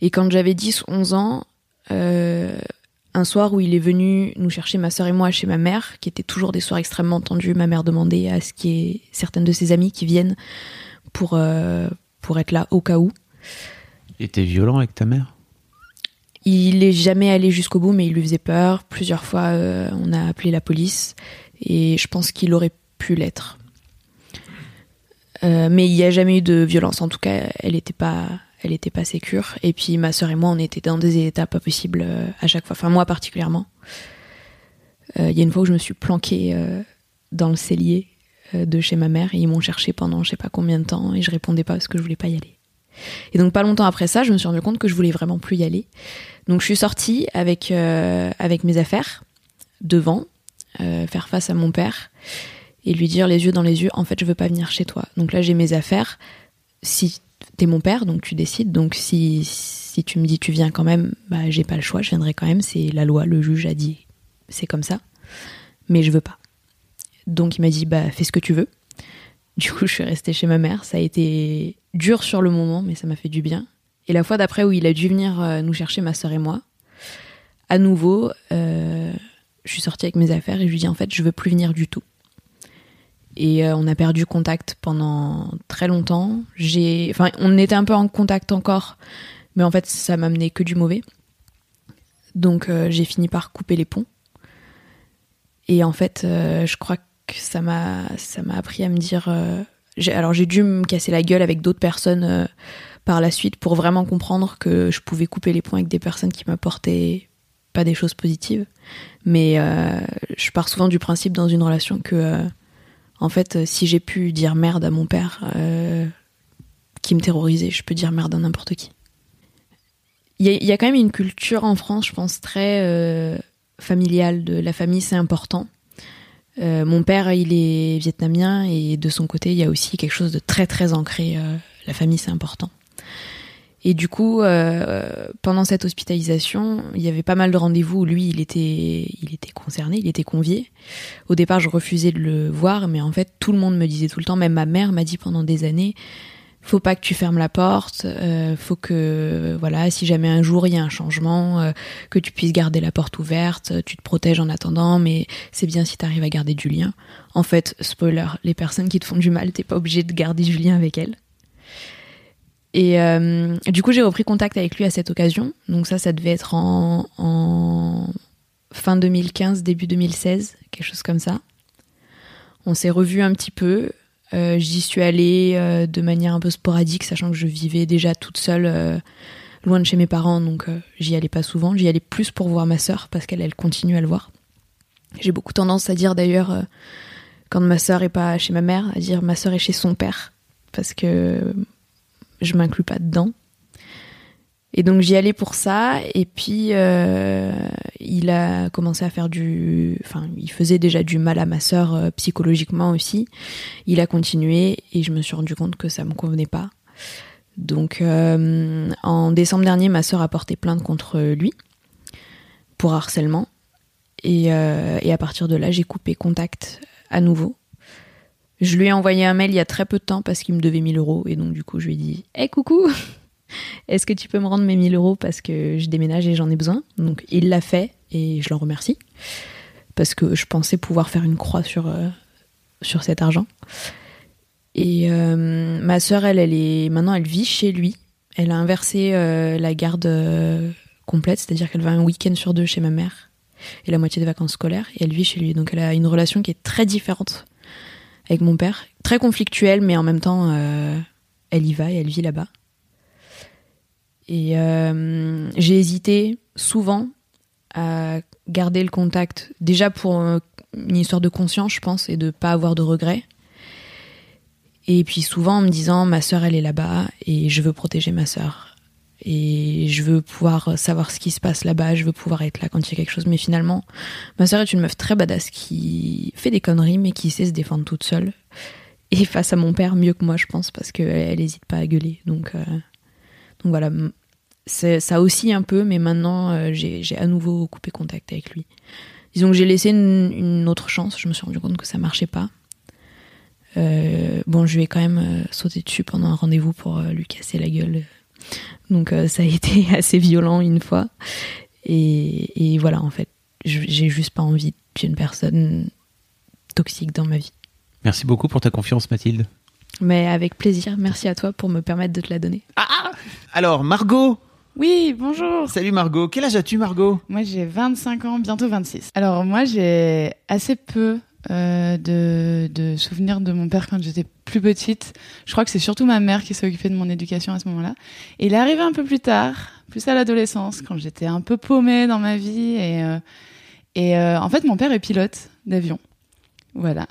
Et quand j'avais 10, 11 ans, un soir où il est venu nous chercher ma sœur et moi chez ma mère, qui étaient toujours des soirs extrêmement tendus. Ma mère demandait à ce qu'il y ait certaines de ses amies qui viennent pour, euh, pour être là au cas où. Il était violent avec ta mère? Il est jamais allé jusqu'au bout, mais il lui faisait peur. Plusieurs fois, euh, on a appelé la police et je pense qu'il aurait pu l'être. Euh, mais il n'y a jamais eu de violence. En tout cas, elle n'était pas, elle était pas sécure. Et puis ma sœur et moi, on était dans des états pas possibles euh, à chaque fois. Enfin moi particulièrement. Il y a une fois où je me suis planquée dans le cellier de chez ma mère et ils m'ont cherché pendant je sais pas combien de temps et je répondais pas parce que je voulais pas y aller. Et donc pas longtemps après ça, je me suis rendu compte que je voulais vraiment plus y aller. Donc je suis sortie avec euh, avec mes affaires devant, euh, faire face à mon père et lui dire les yeux dans les yeux, en fait je veux pas venir chez toi. Donc là j'ai mes affaires. Si t'es mon père, donc tu décides. Donc si si tu me dis tu viens quand même, bah j'ai pas le choix, je viendrai quand même. C'est la loi, le juge a dit c'est comme ça, mais je veux pas. Donc il m'a dit bah fais ce que tu veux. Du coup je suis restée chez ma mère. Ça a été dur sur le moment, mais ça m'a fait du bien. Et la fois d'après où il a dû venir euh, nous chercher ma sœur et moi, à nouveau, euh, je suis sortie avec mes affaires et je lui dis en fait je veux plus venir du tout. Et euh, on a perdu contact pendant très longtemps. J'ai, enfin, on était un peu en contact encore, mais en fait, ça m'a amené que du mauvais. Donc, j'ai fini par couper les ponts. Et en fait, je crois que ça m'a, ça m'a appris à me dire. euh, alors, j'ai dû me casser la gueule avec d'autres personnes euh, par la suite pour vraiment comprendre que je pouvais couper les ponts avec des personnes qui m'apportaient pas des choses positives. Mais euh, je pars souvent du principe dans une relation que en fait, si j'ai pu dire merde à mon père qui me terrorisait, je peux dire merde à n'importe qui. Il y, y a quand même une culture en France, je pense, très familiale de la famille, c'est important. Euh, mon père, il est vietnamien et de son côté, il y a aussi quelque chose de très très ancré. euh, la famille, c'est important. Et du coup, euh, pendant cette hospitalisation, il y avait pas mal de rendez-vous où lui, il était, il était concerné, il était convié. Au départ, je refusais de le voir, mais en fait, tout le monde me disait tout le temps, même ma mère m'a dit pendant des années, faut pas que tu fermes la porte, euh, faut que, voilà, si jamais un jour il y a un changement, euh, que tu puisses garder la porte ouverte, tu te protèges en attendant, mais c'est bien si tu arrives à garder du lien. En fait, spoiler, les personnes qui te font du mal, t'es pas obligé de garder du lien avec elles. Et euh, du coup, j'ai repris contact avec lui à cette occasion. Donc ça, ça devait être en, en fin 2015, début 2016, quelque chose comme ça. On s'est revu un petit peu. Euh, J'y suis allée euh, de manière un peu sporadique, sachant que je vivais déjà toute seule, euh, loin de chez mes parents, donc j'y allais pas souvent. J'y allais plus pour voir ma sœur, parce qu'elle elle continue à le voir. J'ai beaucoup tendance à dire d'ailleurs, quand ma sœur est pas chez ma mère, à dire ma sœur est chez son père, parce que je m'inclus pas dedans. Et donc j'y allais pour ça. Et puis euh, il a commencé à faire du, enfin il faisait déjà du mal à ma sœur euh, psychologiquement aussi. Il a continué et je me suis rendu compte que ça me convenait pas. Donc euh, en décembre dernier, ma sœur a porté plainte contre lui pour harcèlement. Et, à partir de là, j'ai coupé contact à nouveau. Je lui ai envoyé un mail il y a très peu de temps parce qu'il me devait 1000 euros. Et donc, du coup, je lui ai dit Hé, coucou Est-ce que tu peux me rendre mes 1000 euros parce que je déménage et j'en ai besoin? Donc, il l'a fait et je l'en remercie. Parce que je pensais pouvoir faire une croix sur, euh, sur cet argent. Et euh, ma sœur, elle, elle est maintenant, elle vit chez lui. Elle a inversé euh, la garde complète, c'est-à-dire qu'elle va un week-end sur deux chez ma mère et la moitié des vacances scolaires, et elle vit chez lui. Donc elle a une relation qui est très différente avec mon père, très conflictuelle, mais en même temps, elle y va et elle vit là-bas. Et euh, j'ai hésité souvent à garder le contact, déjà pour euh, une histoire de conscience, je pense, et de pas avoir de regrets. Et puis souvent en me disant, ma sœur, elle est là-bas, et je veux protéger ma sœur et je veux pouvoir savoir ce qui se passe là-bas, je veux pouvoir être là quand il y a quelque chose. Mais finalement, ma sœur est une meuf très badass qui fait des conneries mais qui sait se défendre toute seule. Et face à mon père, mieux que moi, je pense, parce qu'elle hésite pas à gueuler. Donc, euh, donc voilà, ça aussi un peu, mais maintenant, euh, j'ai à nouveau coupé contact avec lui. Disons que j'ai laissé une, autre chance, je me suis rendu compte que ça marchait pas. Euh, bon, je lui ai quand même euh, sauté dessus pendant un rendez-vous pour euh, lui casser la gueule. Donc ça a [laughs] été assez violent une fois. Et, et voilà, en fait, j'ai juste pas envie d'une personne toxique dans ma vie. Merci beaucoup pour ta confiance, Mathilde. Mais avec plaisir, merci à toi pour me permettre de te la donner. Alors, Margot Oui, bonjour. Salut Margot. Quel âge as-tu, Margot? Moi, j'ai 25 ans, bientôt 26. Alors, moi, j'ai assez peu euh, de, de souvenirs de mon père quand j'étais plus petite. Je crois que c'est surtout ma mère qui s'est occupée de mon éducation à ce moment-là. Et il est arrivé un peu plus tard, plus à l'adolescence, quand j'étais un peu paumée dans ma vie. Et, euh, et euh, en fait, mon père est pilote d'avion. Voilà.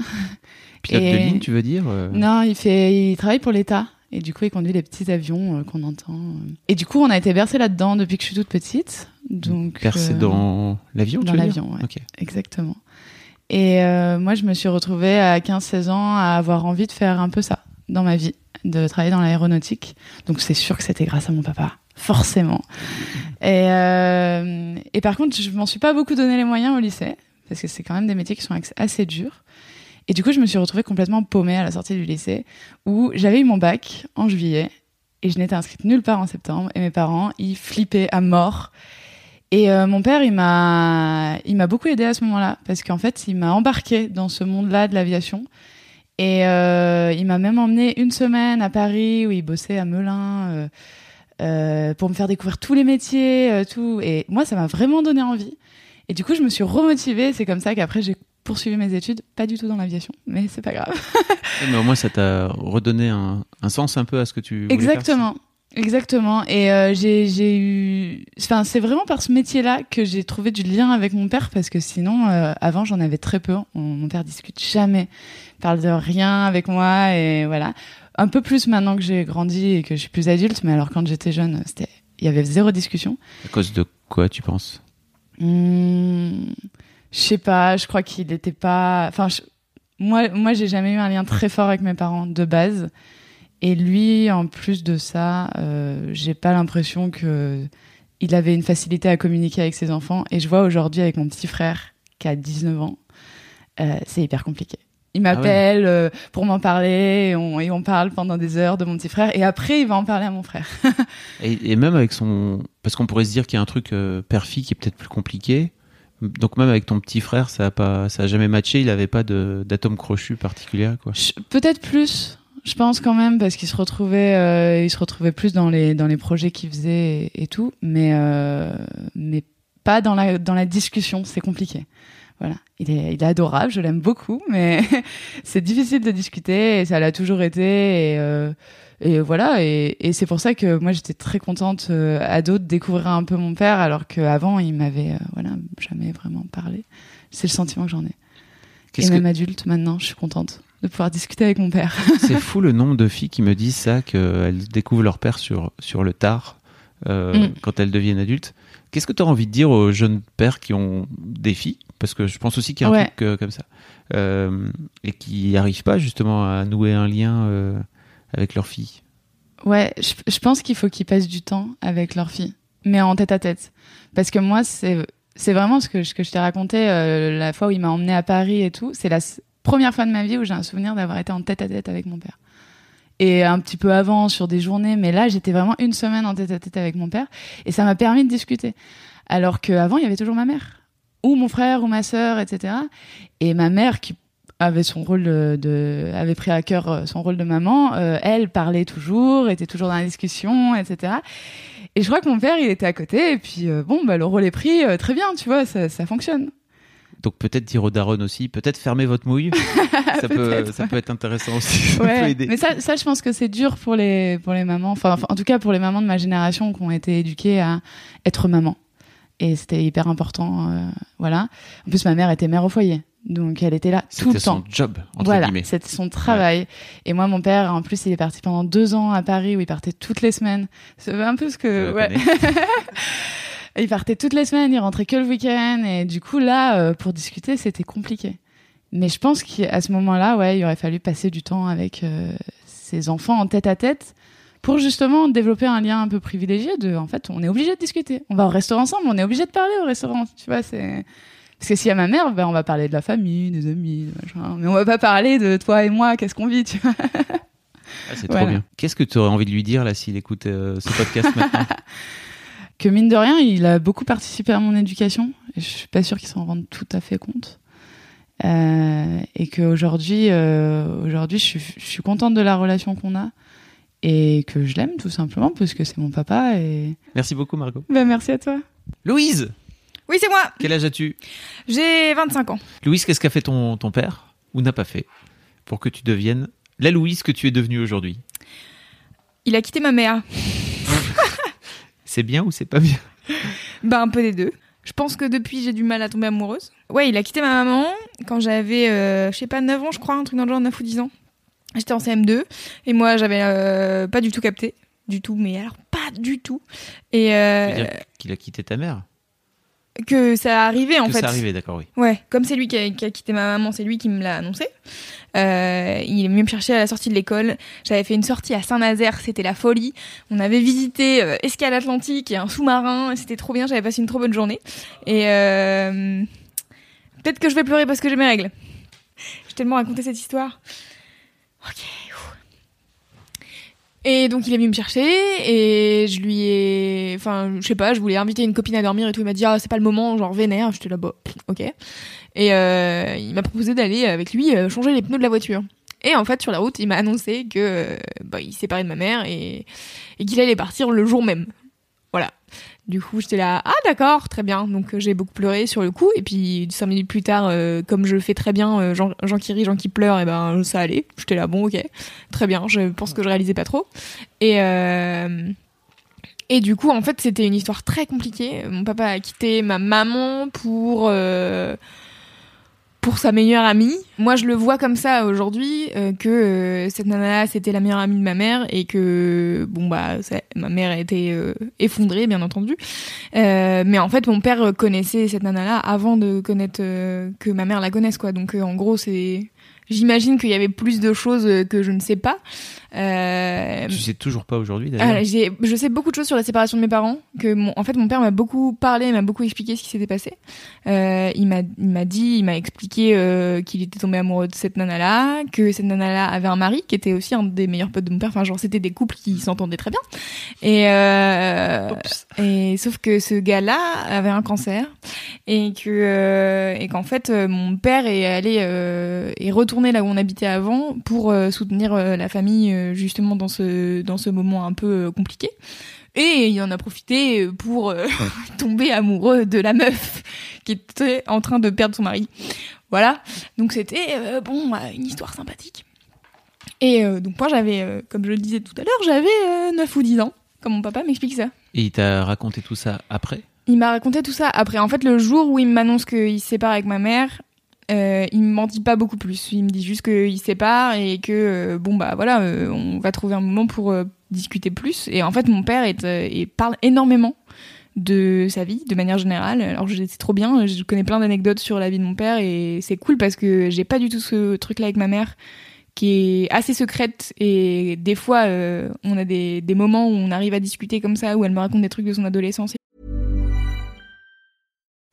Pilote de Et- ligne, tu veux dire euh, Non, il fait, il travaille pour l'État. Et du coup, il conduit les petits avions euh, qu'on entend. euh. Et du coup, on a été bercé là-dedans depuis que je suis toute petite. Donc, Percé euh, dans l'avion, tu dans l'avion, ouais. Exactement. Et euh, moi, je me suis retrouvée à 15-16 ans à avoir envie de faire un peu ça dans ma vie, de travailler dans l'aéronautique. Donc, c'est sûr que c'était grâce à mon papa, forcément. Et, et par contre, je m'en suis pas beaucoup donné les moyens au lycée, parce que c'est quand même des métiers qui sont assez durs. Et du coup, je me suis retrouvée complètement paumée à la sortie du lycée, où j'avais eu mon bac en juillet, et je n'étais inscrite nulle part en septembre, et mes parents, ils flippaient à mort. Et euh, mon père, il m'a, beaucoup aidé à ce moment-là, parce qu'en fait, il m'a embarqué dans ce monde-là de l'aviation. Et euh, il m'a même emmené une semaine à Paris, où il bossait à Melun, euh, pour me faire découvrir tous les métiers, tout. Et moi, ça m'a vraiment donné envie. Et du coup, je me suis remotivée. C'est comme ça qu'après, j'ai poursuivi mes études, pas du tout dans l'aviation, mais c'est pas grave. [laughs] Mais au moins, ça t'a redonné un, un sens un peu à ce que tu voulais faire, Exactement. Exactement. Et euh, j'ai j'ai eu. Enfin, c'est vraiment par ce métier-là que j'ai trouvé du lien avec mon père parce que sinon, euh, avant, j'en avais très peu. On- mon père discute jamais, parle de rien avec moi et voilà. Un peu plus maintenant que j'ai grandi et que je suis plus adulte, mais alors quand j'étais jeune, c'était, il y avait zéro discussion. À cause de quoi, tu penses? Hmm, je sais pas, je crois qu'il était pas. Enfin, je- moi, moi, j'ai jamais eu un lien très fort avec mes parents de base. Et lui, en plus de ça, euh, j'ai pas l'impression que il avait une facilité à communiquer avec ses enfants. Et je vois aujourd'hui avec mon petit frère qui a 19 ans, euh, c'est hyper compliqué. Il ouais. m'appelle euh, pour m'en parler et on, et on parle pendant des heures de mon petit frère. Et après, il va en parler à mon frère. [laughs] et, et même avec son. Parce qu'on pourrait se dire qu'il y a un truc euh, père-fille qui est peut-être plus compliqué. Donc même avec ton petit frère, ça a pas, ça a jamais matché. Il avait pas d'atome crochu particulier, quoi. Peut-être plus, je pense quand même, parce qu'il se retrouvait, euh, il se retrouvait plus dans les dans les projets qu'il faisait et, tout, mais euh, mais pas dans la dans la discussion. C'est compliqué. Voilà, il est il est adorable, je l'aime beaucoup, mais [laughs] c'est difficile de discuter et ça l'a toujours été euh, et voilà et, et c'est pour ça que moi j'étais très contente euh, ado de découvrir un peu mon père alors qu'avant il m'avait euh, voilà jamais vraiment parlé. C'est le sentiment que j'en ai. Et que même adulte, maintenant, je suis contente de pouvoir discuter avec mon père. [laughs] c'est fou le nombre de filles qui me disent ça qu'elles découvrent leur père sur sur le tard euh, Mm. quand elles deviennent adultes. Qu'est-ce que tu as envie de dire aux jeunes pères qui ont des filles? Parce que je pense aussi qu'il y a un Ouais. truc euh, comme ça et qui n'arrivent pas justement à nouer un lien avec leur fille. Ouais, je, pense qu'il faut qu'ils passent du temps avec leur fille, mais en tête à tête. Parce que moi, c'est vraiment ce que, je t'ai raconté euh, la fois où il m'a emmené à Paris et tout. C'est la première fois de ma vie où j'ai un souvenir d'avoir été en tête à tête avec mon père. Et un petit peu avant, sur des journées, mais là, j'étais vraiment une semaine en tête à tête avec mon père. Et ça m'a permis de discuter. Alors qu'avant, il y avait toujours ma mère, ou mon frère, ou ma sœur, etc. Et ma mère, qui avait son rôle de, de- avait pris à cœur euh, son rôle de maman, euh, elle parlait toujours, était toujours dans la discussion, etc. Et je crois que mon père, il était à côté, et puis euh, bon, bah, le rôle est pris, euh, très bien, tu vois, ça, ça fonctionne. Donc peut-être dire aux darons aussi, peut-être fermer votre mouille. [laughs] ça, peut, ça peut être intéressant aussi. Ça peut Ouais, aider. mais ça, ça, je pense que c'est dur pour les, pour les mamans, enfin, enfin, en tout cas pour les mamans de ma génération qui ont été éduquées à être maman. Et c'était hyper important, euh, voilà. En plus, ma mère était mère au foyer, donc elle était là tout C'était le temps. son job, entre voilà, guillemets. c'était son travail. Et moi, mon père, en plus, il est parti pendant deux ans à Paris où il partait toutes les semaines. C'est un peu ce que. Ouais. [laughs] il partait toutes les semaines, il rentrait que le week-end. Et du coup, là, euh, pour discuter, c'était compliqué. Mais je pense qu'à ce moment-là, ouais, il aurait fallu passer du temps avec euh, ses enfants en tête à tête pour justement développer un lien un peu privilégié de, en fait, on est obligé de discuter. On va au restaurant ensemble, on est obligé de parler au restaurant. Tu vois, c'est. Parce que s'il y a ma mère, ben, on va parler de la famille, des amis, machin. Mais on va pas parler de toi et moi, qu'est-ce qu'on vit, tu vois. Ah, c'est Voilà. trop bien. Qu'est-ce que tu aurais envie de lui dire là s'il écoute euh, ce podcast maintenant [laughs] que mine de rien, il a beaucoup participé à mon éducation. Et je suis pas sûre qu'il s'en rende tout à fait compte. Euh, et qu'aujourd'hui, euh, aujourd'hui, je suis, je suis contente de la relation qu'on a et que je l'aime tout simplement parce que c'est mon papa. Et Merci beaucoup, Margot. Bah, merci à toi. Louise, Oui, c'est moi. quel âge as-tu? J'ai 25 ans. Louise, qu'est-ce qu'a fait ton, ton père? Ou n'a pas fait pour que tu deviennes la Louise que tu es devenue aujourd'hui? Il a quitté ma mère. C'est bien ou c'est pas bien? Bah, un peu des deux. Je pense que depuis, j'ai du mal à tomber amoureuse. Ouais, il a quitté ma maman quand j'avais, euh, je sais pas, 9 ans, je crois, un truc dans le genre, 9 ou 10 ans. J'étais en CM2 et moi, j'avais euh, pas du tout capté. Du tout, mais alors pas du tout. Et euh, qu'il a quitté ta mère? Que ça arrivait en Que fait. ça arrivait, d'accord, oui. Ouais, comme c'est lui qui a, qui a quitté ma maman, c'est lui qui me l'a annoncé. Euh, il est venu me chercher à la sortie de l'école. J'avais fait une sortie à Saint-Nazaire, c'était la folie. On avait visité euh, Escale Atlantique et un sous-marin, c'était trop bien, j'avais passé une trop bonne journée. Et euh, peut-être que je vais pleurer parce que j'ai mes règles. J'ai tellement raconté cette histoire. Ok. Et donc il est venu me chercher et je lui ai, enfin je sais pas, je voulais inviter une copine à dormir et tout. Il m'a dit ah c'est pas le moment, genre vénère. J'étais là bah ok. Et euh, il m'a proposé d'aller avec lui euh, changer les pneus de la voiture. Et en fait sur la route il m'a annoncé que euh, bah, il séparait de ma mère et, et qu'il allait partir le jour même. Voilà. Du coup, j'étais là, ah d'accord, très bien. Donc euh, j'ai beaucoup pleuré sur le coup. Et puis cinq minutes plus tard, euh, comme je fais très bien, euh, Jean, qui rit, Jean qui pleure, et ben ça allait. J'étais là, bon ok, très bien. Je pense que je réalisais pas trop. Et euh, et du coup, en fait, c'était une histoire très compliquée. Mon papa a quitté ma maman pour pour sa meilleure amie. Moi, je le vois comme ça aujourd'hui euh, que euh, cette nana c'était la meilleure amie de ma mère et que bon bah ma mère a été euh, effondrée bien entendu. Euh, mais en fait, mon père connaissait cette nana là avant de connaître euh, que ma mère la connaisse quoi. Donc euh, en gros, c'est j'imagine qu'il y avait plus de choses que je ne sais pas. Euh, Tu sais toujours pas aujourd'hui, ah, d'ailleurs j'ai- je sais beaucoup de choses sur la séparation de mes parents. Que mon, en fait, mon père m'a beaucoup parlé, m'a beaucoup expliqué ce qui s'était passé. Euh, il m'a, il m'a dit, il m'a expliqué euh, qu'il était tombé amoureux de cette nana-là, que cette nana-là avait un mari qui était aussi un des meilleurs potes de mon père. Enfin, genre, c'était des couples qui s'entendaient très bien. Et, euh, et sauf que ce gars-là avait un cancer et que euh, et qu'en fait, mon père est allé euh, est retourné là où on habitait avant pour euh, soutenir euh, la famille euh, justement dans ce dans ce moment un peu euh, compliqué. Et il en a profité pour euh, [laughs] tomber amoureux de la meuf qui était en train de perdre son mari. Voilà. Donc c'était euh, bon une histoire sympathique. Et euh, donc moi j'avais, comme je le disais tout à l'heure, j'avais euh, 9 ou 10 ans quand mon papa m'explique ça. Et il t'a raconté tout ça après? Il m'a raconté tout ça après. En fait, le jour où il m'annonce qu'il se sépare avec ma mère, euh, il m'en dit pas beaucoup plus. Il me dit juste qu'il se sépare et que euh, bon bah voilà, euh, on va trouver un moment pour euh, discuter plus. Et en fait, mon père est, parle énormément de sa vie de manière générale. Alors c'est trop bien, je connais plein d'anecdotes sur la vie de mon père et c'est cool parce que j'ai pas du tout ce truc là avec ma mère qui est assez secrète et des fois on a des moments où on arrive à discuter comme ça où elle me raconte des trucs de son adolescence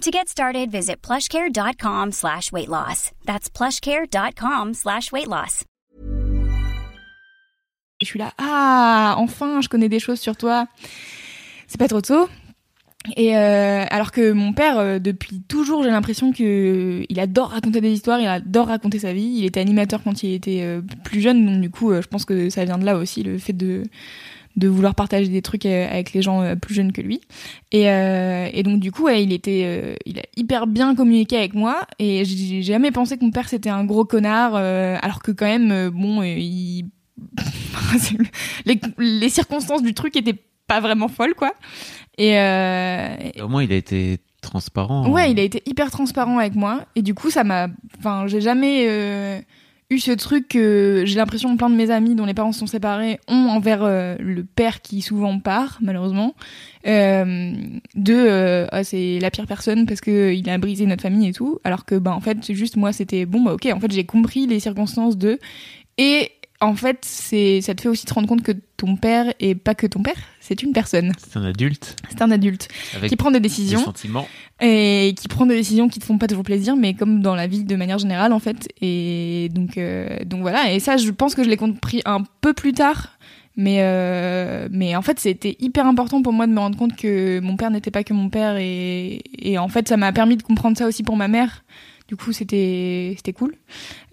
To get started, visit plushcare.com slash weight loss. That's plushcare.com slash weight loss. Je suis là, ah, enfin, je connais des choses sur toi. C'est pas trop tôt. Et euh, alors que mon père, euh, depuis toujours, j'ai l'impression que il adore raconter des histoires, il adore raconter sa vie. Il était animateur quand il était euh, plus jeune, donc du coup, euh, je pense que ça vient de là aussi, le fait de de vouloir partager des trucs euh, avec les gens euh, plus jeunes que lui. Et, euh, et donc du coup, ouais, il était, il a hyper bien communiqué avec moi. Et j'ai jamais pensé que mon père c'était un gros connard, alors que quand même, bon, il... [laughs] les, les circonstances du truc étaient pas vraiment folles, quoi. Et, euh, Au moins, il a été transparent. Ouais, il a été hyper transparent avec moi et du coup ça m'a enfin j'ai jamais euh, eu ce truc que j'ai l'impression que plein de mes amis dont les parents se sont séparés ont envers euh, le père qui souvent part malheureusement euh, de euh, ah, c'est la pire personne parce que il a brisé notre famille et tout. Alors que bah en fait c'est juste moi c'était bon bah OK en fait j'ai compris les circonstances de et en fait c'est ça te fait aussi te rendre compte que ton père est pas que ton père c'est une personne C'est un adulte c'est un adulte avec qui prend des des décisions sentiments. et qui prend des décisions qui te font pas toujours plaisir, mais comme dans la vie de manière générale en fait. Et donc, euh, donc voilà. Et ça, je pense que je l'ai compris un peu plus tard. Mais, euh, mais en fait, c'était hyper important pour moi de me rendre compte que mon père n'était pas que mon père. Et, et en fait, ça m'a permis de comprendre ça aussi pour ma mère. Du coup, c'était c'était cool.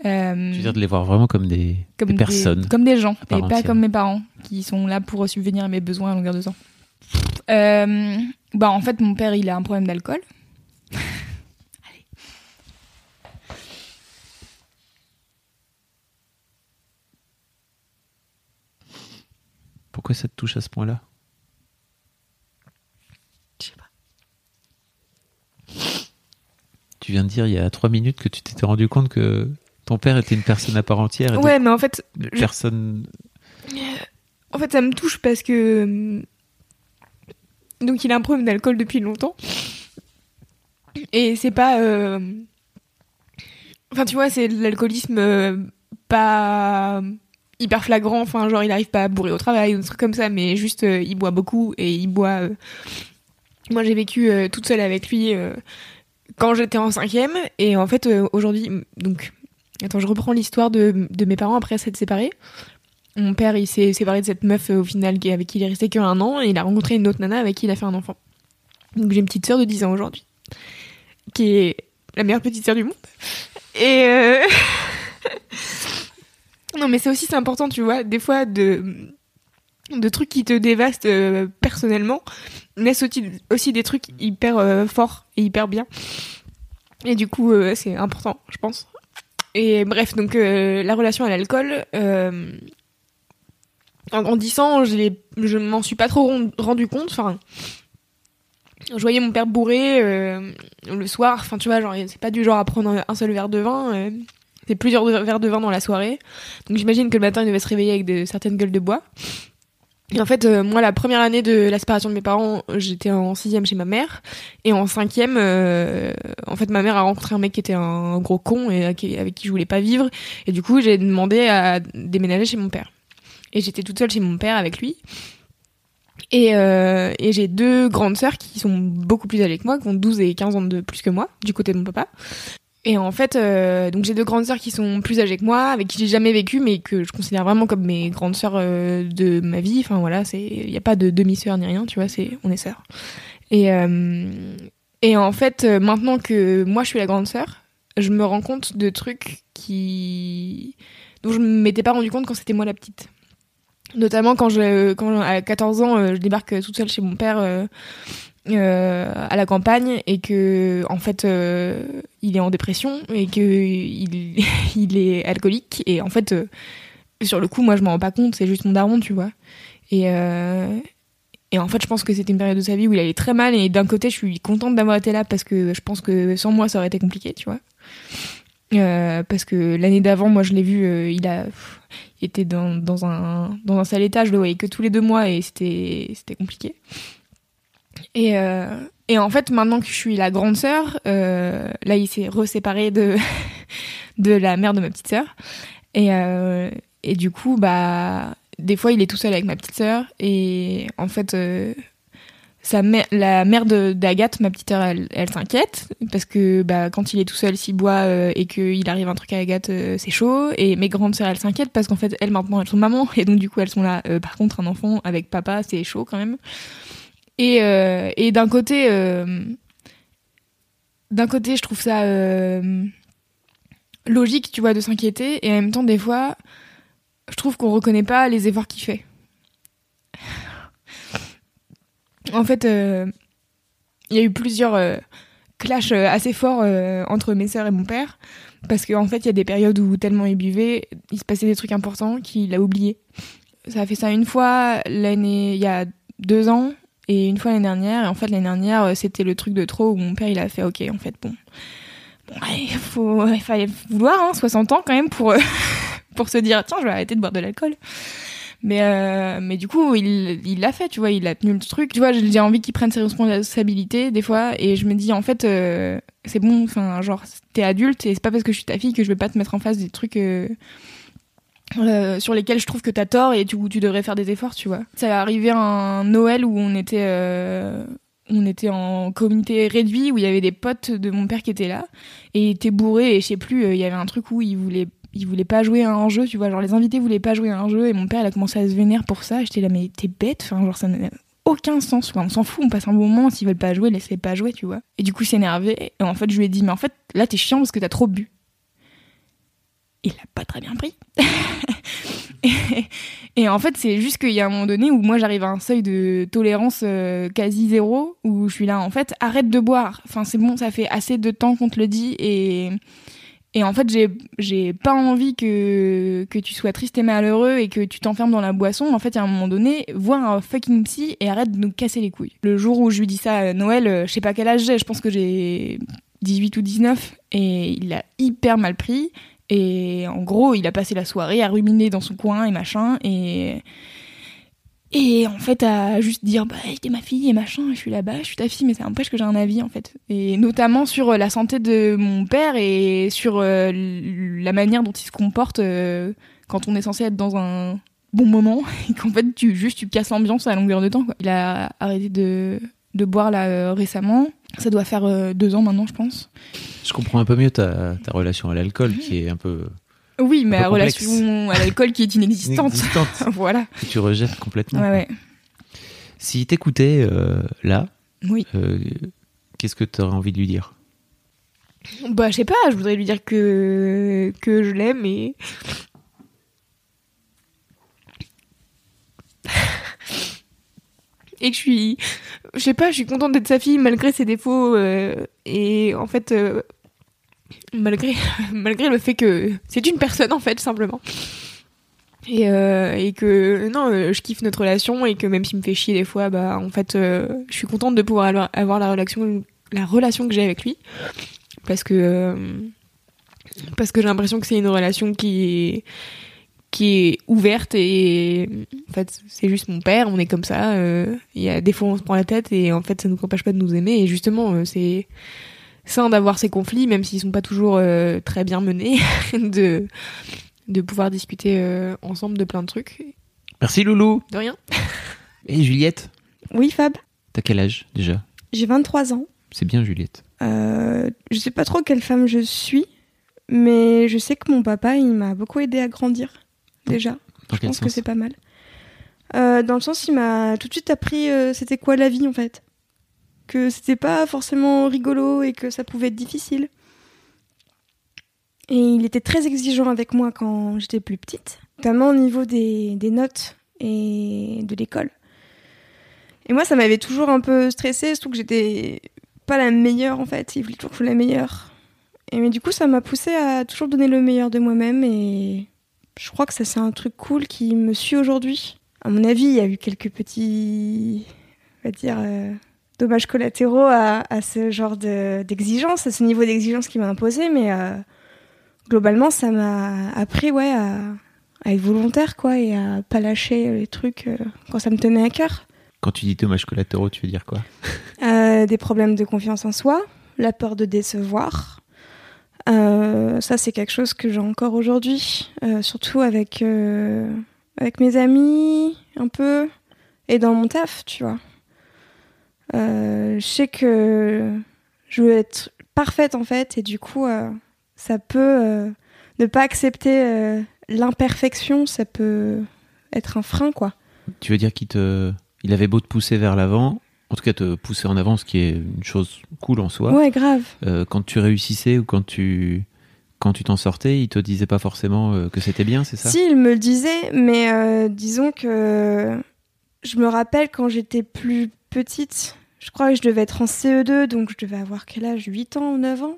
Euh, Je veux dire de les voir vraiment comme des, comme des personnes. comme des gens, et pas comme mes parents qui sont là pour subvenir à mes besoins à longueur de temps. Euh, bah en fait, mon père, il a un problème d'alcool. [laughs] Pourquoi ça te touche à ce point-là Je sais pas. Tu viens de dire il y a trois minutes que tu t'étais rendu compte que ton père était une personne à part entière et Ouais, mais en fait, donc une je- personne. en fait, ça me touche parce que hum, donc il a un problème d'alcool depuis longtemps et c'est pas, euh, enfin tu vois, c'est de l'alcoolisme euh, pas hyper flagrant. Enfin, genre il arrive pas à bourrer au travail ou des trucs comme ça, mais juste euh, il boit beaucoup et il boit. euh, Moi, j'ai vécu euh, toute seule avec lui euh, quand j'étais en cinquième et en fait euh, aujourd'hui, donc attends, je reprends l'histoire de, de mes parents après s'être séparés. Mon père, il s'est séparé de cette meuf euh, au final avec qui il est resté qu'un an et il a rencontré une autre nana avec qui il a fait un enfant. Donc j'ai une petite sœur de 10 ans aujourd'hui, qui est la meilleure petite sœur du monde. Et euh, [laughs] non, mais c'est aussi important, tu vois, des fois de de trucs qui te dévastent euh, personnellement laissent aussi, des trucs hyper euh, forts et hyper bien. Et du coup, euh, c'est important, je pense. Et bref, donc euh, la relation à l'alcool, en grandissant, je, m'en suis pas trop rendu compte. Enfin, je voyais mon père bourré le soir. Enfin, tu vois, genre, c'est pas du genre à prendre un seul verre de vin. c'est plusieurs verres de vin dans la soirée. Donc j'imagine que le matin, il devait se réveiller avec de, certaines gueules de bois. Et en fait, euh, moi, la première année de la séparation de mes parents, j'étais en sixième chez ma mère. Et en cinquième, euh, en fait, ma mère a rencontré un mec qui était un gros con et avec qui- je voulais pas vivre. Et du coup, j'ai demandé à déménager chez mon père. Et j'étais toute seule chez mon père avec lui. Et, euh, et j'ai deux grandes sœurs qui sont beaucoup plus âgées que moi, qui ont 12 et 15 ans de plus que moi, du côté de mon papa. Et en fait, euh, donc j'ai deux grandes sœurs qui sont plus âgées que moi, avec qui j'ai jamais vécu, mais que je considère vraiment comme mes grandes sœurs euh, de ma vie. Enfin voilà, c'est il y a pas de demi-sœur ni rien, tu vois, c'est on est sœurs. Et euh, et en fait, maintenant que moi je suis la grande sœur, je me rends compte de trucs qui dont je m'étais pas rendu compte quand c'était moi la petite. Notamment quand je quand à 14 ans, je débarque toute seule chez mon père. Euh, à la campagne et que en fait euh, il est en dépression et que [laughs] il, est alcoolique et en fait euh, sur le coup moi je m'en rends pas compte c'est juste mon daron tu vois. Et et en fait je pense que c'était une période de sa vie où il allait très mal et d'un côté je suis contente d'avoir été là parce que je pense que sans moi ça aurait été compliqué tu vois. Parce que l'année d'avant moi je l'ai vu il a était dans, dans un dans un sale état je le voyais que tous les deux mois et c'était c'était compliqué et, euh, et en fait, maintenant que je suis la grande sœur, euh, là, il s'est reséparé de, [laughs] de la mère de ma petite sœur. Et, euh, et du coup, bah, des fois, il est tout seul avec ma petite sœur. Et en fait, sa mère, la mère d'Agathe, ma petite sœur, elle, s'inquiète. Parce que bah, quand il est tout seul, s'il boit et qu'il arrive un truc à Agathe, c'est chaud. Et mes grandes sœurs, elles s'inquiètent parce qu'en fait, elles, maintenant, elles sont mamans. Et donc, du coup, elles sont là. Par contre, un enfant avec papa, c'est chaud quand même. Et, euh, et d'un côté, euh, d'un côté, je trouve ça euh, logique, tu vois, de s'inquiéter. Et en même temps, des fois, je trouve qu'on reconnaît pas les efforts qu'il fait. En fait, il y a eu plusieurs clashs assez forts entre mes sœurs et mon père. Parce qu'en fait, il y a des périodes où tellement il buvait, il se passait des trucs importants qu'il a oublié. Ça a fait ça une fois l'année, il y a deux ans, et une fois l'année dernière. En fait, l'année dernière, euh, c'était le truc de trop où mon père, il a fait, ok, en fait, bon. Il faut, il fallait vouloir, hein, 60 ans quand même pour, euh, [laughs] pour se dire, tiens, je vais arrêter de boire de l'alcool. Mais, euh, mais du coup, il il l'a fait, tu vois, il a tenu le truc. Tu vois, j'ai envie qu'il prenne ses responsabilités des fois, et je me dis, en fait, euh, c'est bon, enfin, genre, t'es adulte, et c'est pas parce que je suis ta fille que je vais pas te mettre en face des trucs euh, euh, sur lesquels je trouve que t'as tort et tu, tu devrais faire des efforts, tu vois. Ça est arrivé un Noël où on était, euh, on était en comité réduit, où il y avait des potes de mon père qui étaient là, et il était bourré, et je sais plus, euh, il y avait un truc où il voulait il voulait pas jouer à un jeu, tu vois, genre les invités voulaient pas jouer à un jeu et mon père il a commencé à se vénérer pour ça. J'étais là mais t'es bête, enfin genre ça n'a aucun sens, quoi. On s'en fout, on passe un bon moment, s'ils veulent pas jouer, laissez-les pas jouer, tu vois. Et du coup, il s'est énervé et en fait, je lui ai dit mais en fait, là t'es chiant parce que t'as trop bu. Il l'a pas très bien pris. [laughs] et, en fait, c'est juste qu'il y a un moment donné où moi j'arrive à un seuil de tolérance euh, quasi zéro où je suis là en fait, arrête de boire. Enfin, c'est bon, ça fait assez de temps qu'on te le dit et et en fait, j'ai, pas envie que, que tu sois triste et malheureux et que tu t'enfermes dans la boisson. En fait, à un moment donné, vois un fucking psy et arrête de nous casser les couilles. Le jour où je lui dis ça à Noël, euh, je sais pas quel âge j'ai, je pense que j'ai 18 ou 19 et il a hyper mal pris. Et en gros, il a passé la soirée à ruminer dans son coin et machin. Et, et en fait, à juste dire, bah, t'es ma fille et machin, je suis là-bas, je suis ta fille, mais ça n'empêche que j'ai un avis, en fait. Et notamment sur euh, la santé de mon père et sur euh, la manière dont il se comporte euh, quand on est censé être dans un bon moment [laughs] et qu'en fait, tu, juste, tu casses l'ambiance à longueur de temps, quoi. Il a arrêté de, de boire, là, euh, récemment. Ça doit faire euh, deux ans maintenant, je pense. Je comprends un peu mieux ta, ta relation à l'alcool qui est un peu Oui, mais la relation à l'alcool qui est inexistante. inexistante, [laughs] voilà. que tu rejettes complètement. Ouais, ouais. Si t'écoutais euh, là, Oui. euh, qu'est-ce que tu aurais envie de lui dire? Bah, je sais pas, je voudrais lui dire que, que je l'aime et. Et que je suis. Je sais pas, je suis contente d'être sa fille malgré ses défauts euh, et en fait. euh, malgré, [laughs] malgré le fait que c'est une personne en fait, simplement. Et, euh, et que non, je kiffe notre relation et que même s'il me fait chier des fois, bah en fait, je suis contente de pouvoir avoir- la relation, la relation que j'ai avec lui parce que parce que j'ai l'impression que c'est une relation qui qui est ouverte et en fait c'est juste mon père on est comme ça euh, il y a des fois on se prend la tête et en fait ça nous empêche pas de nous aimer et justement euh, c'est sain d'avoir ces conflits même s'ils sont pas toujours euh, très bien menés [laughs] de de pouvoir discuter euh, ensemble de plein de trucs Merci Loulou de rien [laughs] Et Juliette? Oui, Fab. T'as quel âge déjà? J'ai 23 ans. C'est bien Juliette. Euh, je sais pas trop quelle femme je suis, mais je sais que mon papa, il m'a beaucoup aidé à grandir, déjà. Dans Je pense que c'est pas mal. Euh, dans le sens, il m'a tout de suite appris euh, c'était quoi la vie, en fait. Que c'était pas forcément rigolo et que ça pouvait être difficile. Et il était très exigeant avec moi quand j'étais plus petite, notamment au niveau des, des notes et de l'école. Et moi, ça m'avait toujours un peu stressée, surtout que j'étais pas la meilleure en fait. Il voulait toujours que je sois la meilleure. Et mais du coup, ça m'a poussée à toujours donner le meilleur de moi-même et je crois que ça c'est un truc cool qui me suit aujourd'hui. À mon avis, il y a eu quelques petits, on va dire, euh, dommages collatéraux à, à ce genre de- d'exigence, à ce niveau d'exigence qui m'a imposé, mais euh, globalement, ça m'a appris ouais, à, à être volontaire quoi et à pas lâcher les trucs euh, quand ça me tenait à cœur. Quand tu dis dommages collatéraux, tu veux dire quoi? Des problèmes de confiance en soi, la peur de décevoir. Euh, ça, c'est quelque chose que j'ai encore aujourd'hui, euh, surtout avec, euh, avec mes amis, un peu, et dans mon taf, tu vois. Je sais que je veux être parfaite, en fait, et du coup, ça peut... ne pas accepter l'imperfection, ça peut être un frein, quoi. Tu veux dire qu'il te, il avait beau te pousser vers l'avant, en tout cas te pousser en avant, ce qui est une chose cool en soi. Ouais, grave. Euh, quand tu réussissais ou quand tu, quand tu t'en sortais, il te disait pas forcément euh, que c'était bien, c'est ça? Si, il me le disait, mais euh, disons que je me rappelle quand j'étais plus petite, je crois que je devais être en CE2, donc je devais avoir quel âge? 8 ans ou 9 ans?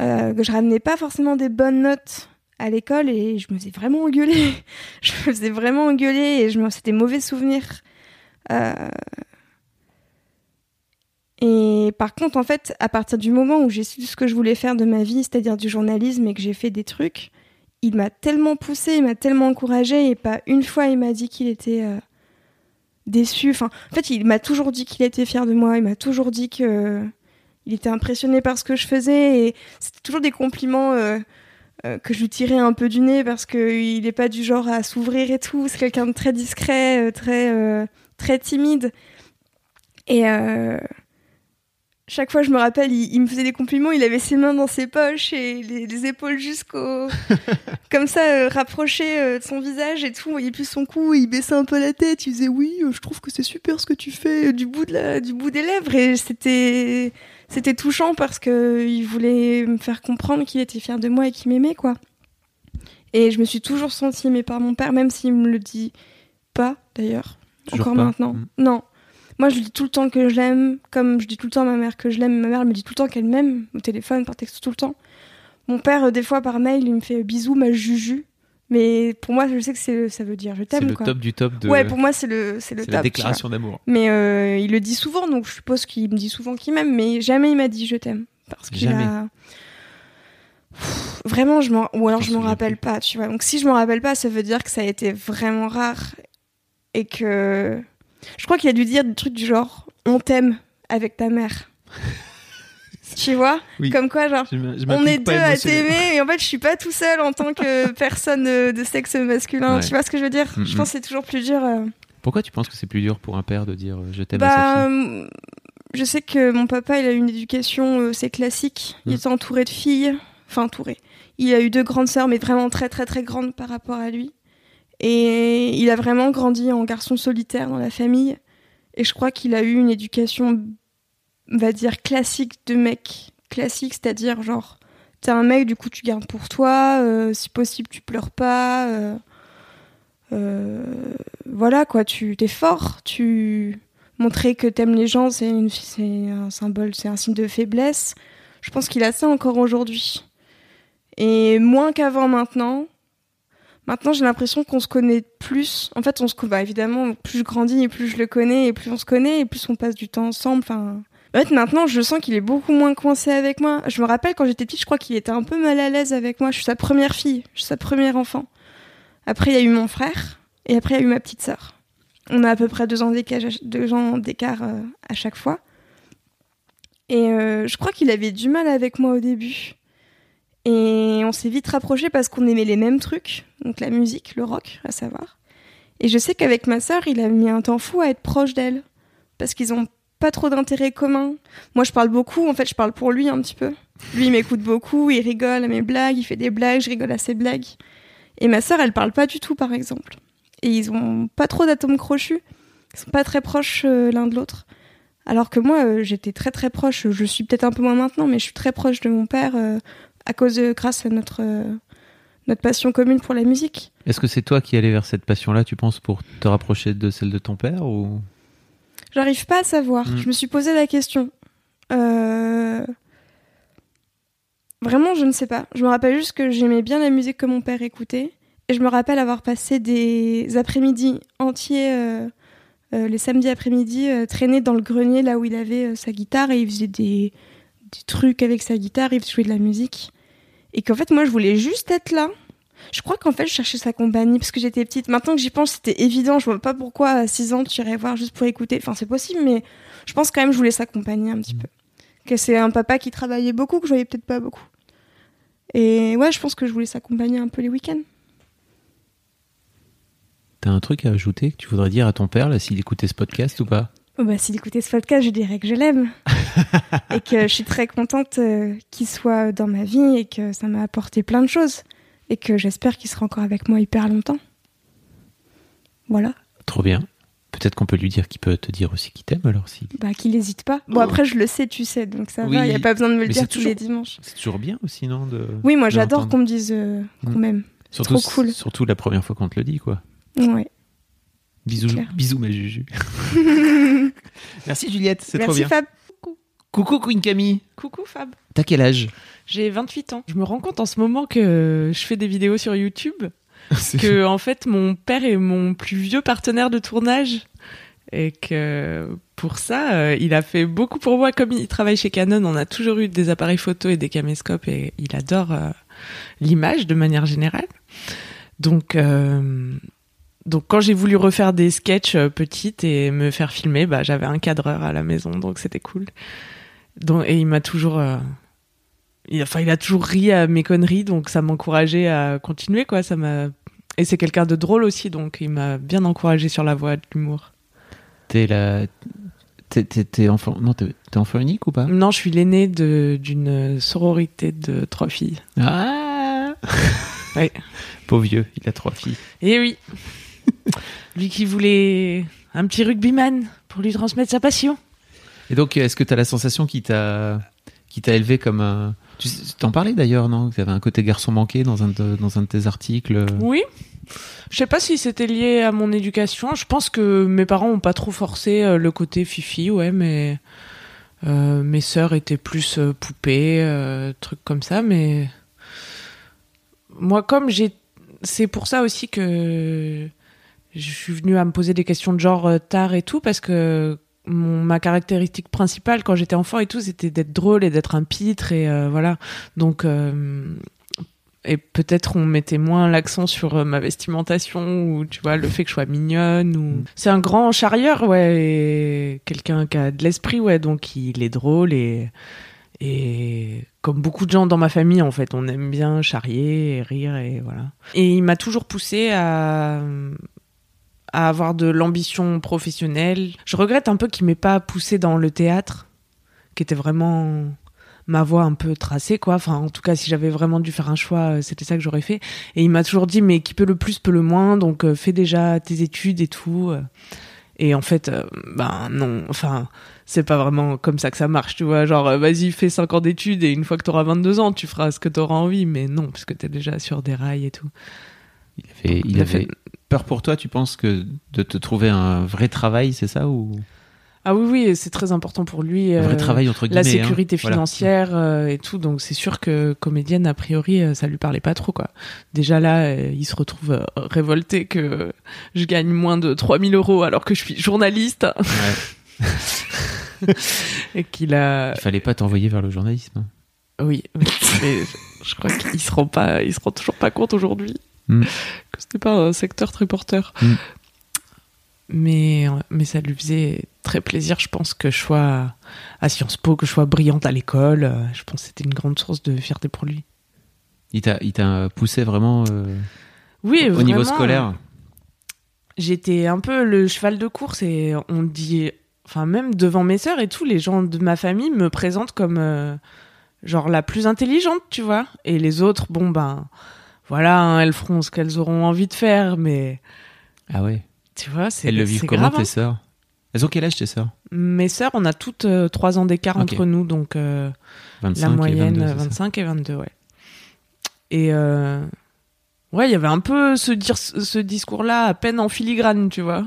Que je ramenais pas forcément des bonnes notes à l'école et je me faisais vraiment engueuler. [laughs] je me faisais vraiment engueuler et je me... c'était mauvais souvenirs. Euh, Et par contre, en fait, à partir du moment où j'ai su ce que je voulais faire de ma vie, c'est-à-dire du journalisme et que j'ai fait des trucs, il m'a tellement poussé, il m'a tellement encouragé et pas une fois il m'a dit qu'il était euh, déçu. Enfin, en fait, il m'a toujours dit qu'il était fier de moi. Il m'a toujours dit que il était impressionné par ce que je faisais et c'était toujours des compliments euh, euh, que je lui tirais un peu du nez parce qu'il n'est pas du genre à s'ouvrir et tout. C'est quelqu'un de très discret, euh, très euh, très timide et chaque fois, je me rappelle, il, il me faisait des compliments. Il avait ses mains dans ses poches et les, les épaules jusqu'au. [laughs] comme ça, euh, rapprochées euh, de son visage et tout. Voyait plus son cou. Il baissait un peu la tête. Il disait Oui, euh, je trouve que c'est super ce que tu fais euh, du bout, de la, du bout des lèvres. Et c'était. C'était touchant parce que il voulait me faire comprendre qu'il était fier de moi et qu'il m'aimait, quoi. Et je me suis toujours sentie aimée par mon père, même s'il me le dit pas, d'ailleurs. Encore pas maintenant. Mm. Non. Moi, je lui dis tout le temps que je l'aime, comme je dis tout le temps à ma mère que je l'aime. Ma mère elle me dit tout le temps qu'elle m'aime, au téléphone, par texte, tout le temps. Mon père, euh, des fois, par mail, il me fait bisous, ma juju. Mais pour moi, je sais que c'est, ça veut dire je C'est t'aime, le quoi. top du top de. Ouais, pour moi, c'est le, c'est le c'est top. la déclaration d'amour. Mais euh, il le dit souvent, donc je suppose qu'il me dit souvent qu'il m'aime, mais jamais il m'a dit je t'aime. Parce qu'il Jamais. a. Pff, Vraiment, je m'en... ou alors Je m'en rappelle plus. pas, tu vois. Donc si je m'en rappelle pas, ça veut dire que ça a été vraiment rare et que. Je crois qu'il a dû dire des trucs du genre on t'aime avec ta mère. [laughs] tu vois? Oui. Comme quoi, genre. Je m'a- je On est deux à t'aimer [laughs] et en fait je suis pas tout seul en tant que [laughs] personne euh, de sexe masculin. Ouais. Tu vois ce que je veux dire? Mm, Je pense que c'est toujours plus dur. euh, Pourquoi tu penses que c'est plus dur pour un père de dire euh, je t'aime à sa bah, fille je sais que mon papa, il a eu une éducation, euh, c'est classique. Il Mm. était entouré de filles, enfin entouré. Il a eu deux grandes sœurs, mais vraiment très très très grandes par rapport à lui. Et il a vraiment grandi en garçon solitaire dans la famille. Et je crois qu'il a eu une éducation, on va dire, classique de mec. Classique, c'est-à-dire genre, t'es un mec, du coup tu gardes pour toi, euh, si possible tu pleures pas. euh, euh, voilà quoi, tu t'es fort, tu montrer que t'aimes les gens, c'est un symbole, c'est un signe de faiblesse. Je pense qu'il a ça encore aujourd'hui. Et moins qu'avant maintenant. Maintenant, j'ai l'impression qu'on se connaît plus. En fait, on se bah, évidemment, plus je grandis et plus je le connais, et plus on se connaît, et plus on passe du temps ensemble. Enfin, en fait, maintenant, je sens qu'il est beaucoup moins coincé avec moi. Je me rappelle quand j'étais petite, je crois qu'il était un peu mal à l'aise avec moi. Je suis sa première fille, je suis sa première enfant. Après, il y a eu mon frère, et après, il y a eu ma petite sœur. On a à peu près deux ans d'écart, d'écart euh, à chaque fois. Et euh, je crois qu'il avait du mal avec moi au début. Et on s'est vite rapprochés parce qu'on aimait les mêmes trucs, donc la musique, le rock, à savoir. Et je sais qu'avec ma sœur, il a mis un temps fou à être proche d'elle, parce qu'ils ont pas trop d'intérêts communs. Moi, je parle beaucoup, en fait, je parle pour lui un petit peu. Lui, m'écoute beaucoup, il rigole à mes blagues, il fait des blagues, je rigole à ses blagues. Et ma sœur, elle parle pas du tout, par exemple. Et ils ont pas trop d'atomes crochus, ils sont pas très proches euh, l'un de l'autre. Alors que moi, euh, j'étais très très proche, je suis peut-être un peu moins maintenant, mais je suis très proche de mon père euh, à cause de, grâce à notre, euh, notre passion commune pour la musique. Est-ce que c'est toi qui allais vers cette passion-là, tu penses, pour te rapprocher de celle de ton père ou? J'arrive pas à savoir. Mm. Je me suis posé la question. Euh, Vraiment, je ne sais pas. Je me rappelle juste que j'aimais bien la musique que mon père écoutait. Et je me rappelle avoir passé des après-midi entiers, euh, euh, les samedis après-midi, traînés dans le grenier là où il avait sa guitare et il faisait des, des trucs avec sa guitare, il jouait de la musique. Et qu'en fait, moi, je voulais juste être là. Je crois qu'en fait, je cherchais sa compagnie parce que j'étais petite. Maintenant que j'y pense, c'était évident. Je vois pas pourquoi à 6 ans, tu irais voir juste pour écouter. Enfin, c'est possible, mais je pense quand même que je voulais s'accompagner un petit peu. Que c'est un papa qui travaillait beaucoup, que je voyais peut-être pas beaucoup. Et ouais, je pense que je voulais s'accompagner un peu les week-ends. t'as un truc à ajouter que tu voudrais dire à ton père, là, s'il écoutait ce podcast ou pas? Oh bah, s'il écoutait ce podcast, je dirais que je l'aime. [laughs] et que je suis très contente euh, qu'il soit dans ma vie et que ça m'a apporté plein de choses. Et que j'espère qu'il sera encore avec moi hyper longtemps. Voilà. Trop bien. Peut-être qu'on peut lui dire qu'il peut te dire aussi qu'il t'aime, alors si. Bah, qu'il n'hésite pas. Bon, après, je le sais, tu sais, donc ça Oui, va. Il n'y a pas besoin de me le dire tous toujours- les dimanches. C'est toujours bien aussi, non de... Oui, moi, j'adore qu'on me dise euh, qu'on Mm. m'aime. Surtout, trop cool. Surtout la première fois qu'on te le dit, quoi. Ouais. Bisous, bisous ma Juju. [laughs] [laughs] Merci Juliette, c'est trop Merci bien. Fab. Coucou Queen Camille. Coucou Fab. T'as quel âge? J'ai 28 ans. Je me rends compte en ce moment que je fais des vidéos sur YouTube, [laughs] que en fait mon père est mon plus vieux partenaire de tournage et que pour ça, euh, il a fait beaucoup pour moi. Comme il travaille chez Canon, on a toujours eu des appareils photo et des caméscopes et il adore euh, l'image de manière générale. Donc, euh, donc quand j'ai voulu refaire des sketchs euh, petites et me faire filmer, bah, j'avais un cadreur à la maison, donc c'était cool. Donc, et il m'a toujours, euh, il, enfin, il a toujours ri à mes conneries, donc ça m'encourageait à continuer, quoi. Ça m'a, et c'est quelqu'un de drôle aussi, donc il m'a bien encouragé sur la voie de l'humour. T'es la... T'es, t'es- t'es enfant... Non, t'es, t'es enfant unique ou pas? Non, je suis l'aîné de, d'une sororité de trois filles. Ah Ouais. [laughs] Pauvre vieux, il a trois filles. Et oui. Lui qui voulait un petit rugbyman pour lui transmettre sa passion. Et donc, est-ce que t'as la sensation qui t'a, qui t'a élevé comme un... Tu t'en parlais d'ailleurs, non? Que t'avais un côté garçon manqué dans un de, dans un de tes articles? Oui. Je sais pas si c'était lié à mon éducation. Je pense que mes parents ont pas trop forcé euh, le côté fifi, ouais, mais euh, mes sœurs étaient plus euh, poupées, euh, trucs comme ça. Mais moi, comme j'ai, c'est pour ça aussi que je suis venue à me poser des questions de genre euh, tard et tout, parce que mon, ma caractéristique principale quand j'étais enfant et tout, c'était d'être drôle et d'être un pitre et euh, voilà. Donc euh, et peut-être on mettait moins l'accent sur euh, ma vestimentation ou tu vois le fait que je sois mignonne ou c'est un grand charrieur ouais quelqu'un qui a de l'esprit ouais donc il est drôle et et comme beaucoup de gens dans ma famille en fait on aime bien charrier et rire et voilà et il m'a toujours poussé à avoir de l'ambition professionnelle. Je regrette un peu qu'il m'ait pas poussé dans le théâtre qui était vraiment ma voie un peu tracée quoi. Enfin en tout cas si j'avais vraiment dû faire un choix euh, c'était ça que j'aurais fait. Et il m'a toujours dit mais qui peut le plus peut le moins donc euh, fais déjà tes études et tout euh. et en fait ben non enfin c'est pas vraiment comme ça que ça marche tu vois. Genre vas-y fais 5 ans d'études et une fois que t'auras 22 ans tu feras ce que t'auras envie mais non parce que t'es déjà sur des rails et tout Il avait, il Il a avait fait- peur pour toi, tu penses que de te trouver un vrai travail, c'est ça ou? Ah oui oui c'est très important pour lui un vrai euh, travail entre guillemets la hein. sécurité Voilà. financière euh, et tout donc c'est sûr que comédienne a priori euh, ça lui parlait pas trop quoi déjà là euh, il se retrouve euh, révolté que je gagne moins de 3000 euros alors que je suis journaliste Ouais. [laughs] et qu'il a Il fallait pas t'envoyer vers le journalisme. oui mais je, je crois qu'il se rend pas il se rend toujours pas compte aujourd'hui Mm. [laughs] que c'était pas un secteur très porteur Mm. mais mais ça lui faisait très plaisir je pense que je sois à Sciences Po que je sois brillante à l'école je pense que c'était une grande source de fierté pour lui Il t'a, il t'a poussé vraiment euh, oui au niveau scolaire. j'étais un peu le cheval de course et on dit enfin même devant mes sœurs et tout les gens de ma famille me présentent comme euh, genre la plus intelligente tu vois et les autres bon ben voilà hein, elles feront ce qu'elles auront envie de faire mais Ah ouais. tu vois c'est Elles le vivent comment grave, tes hein. sœurs? Elles ont quel âge tes sœurs? Mes sœurs on a toutes euh, trois ans d'écart entre nous donc euh, 25 la moyenne et 22, euh, 25 et 22 ouais. Et euh, ouais il y avait un peu ce, dire, ce discours là à peine en filigrane tu vois.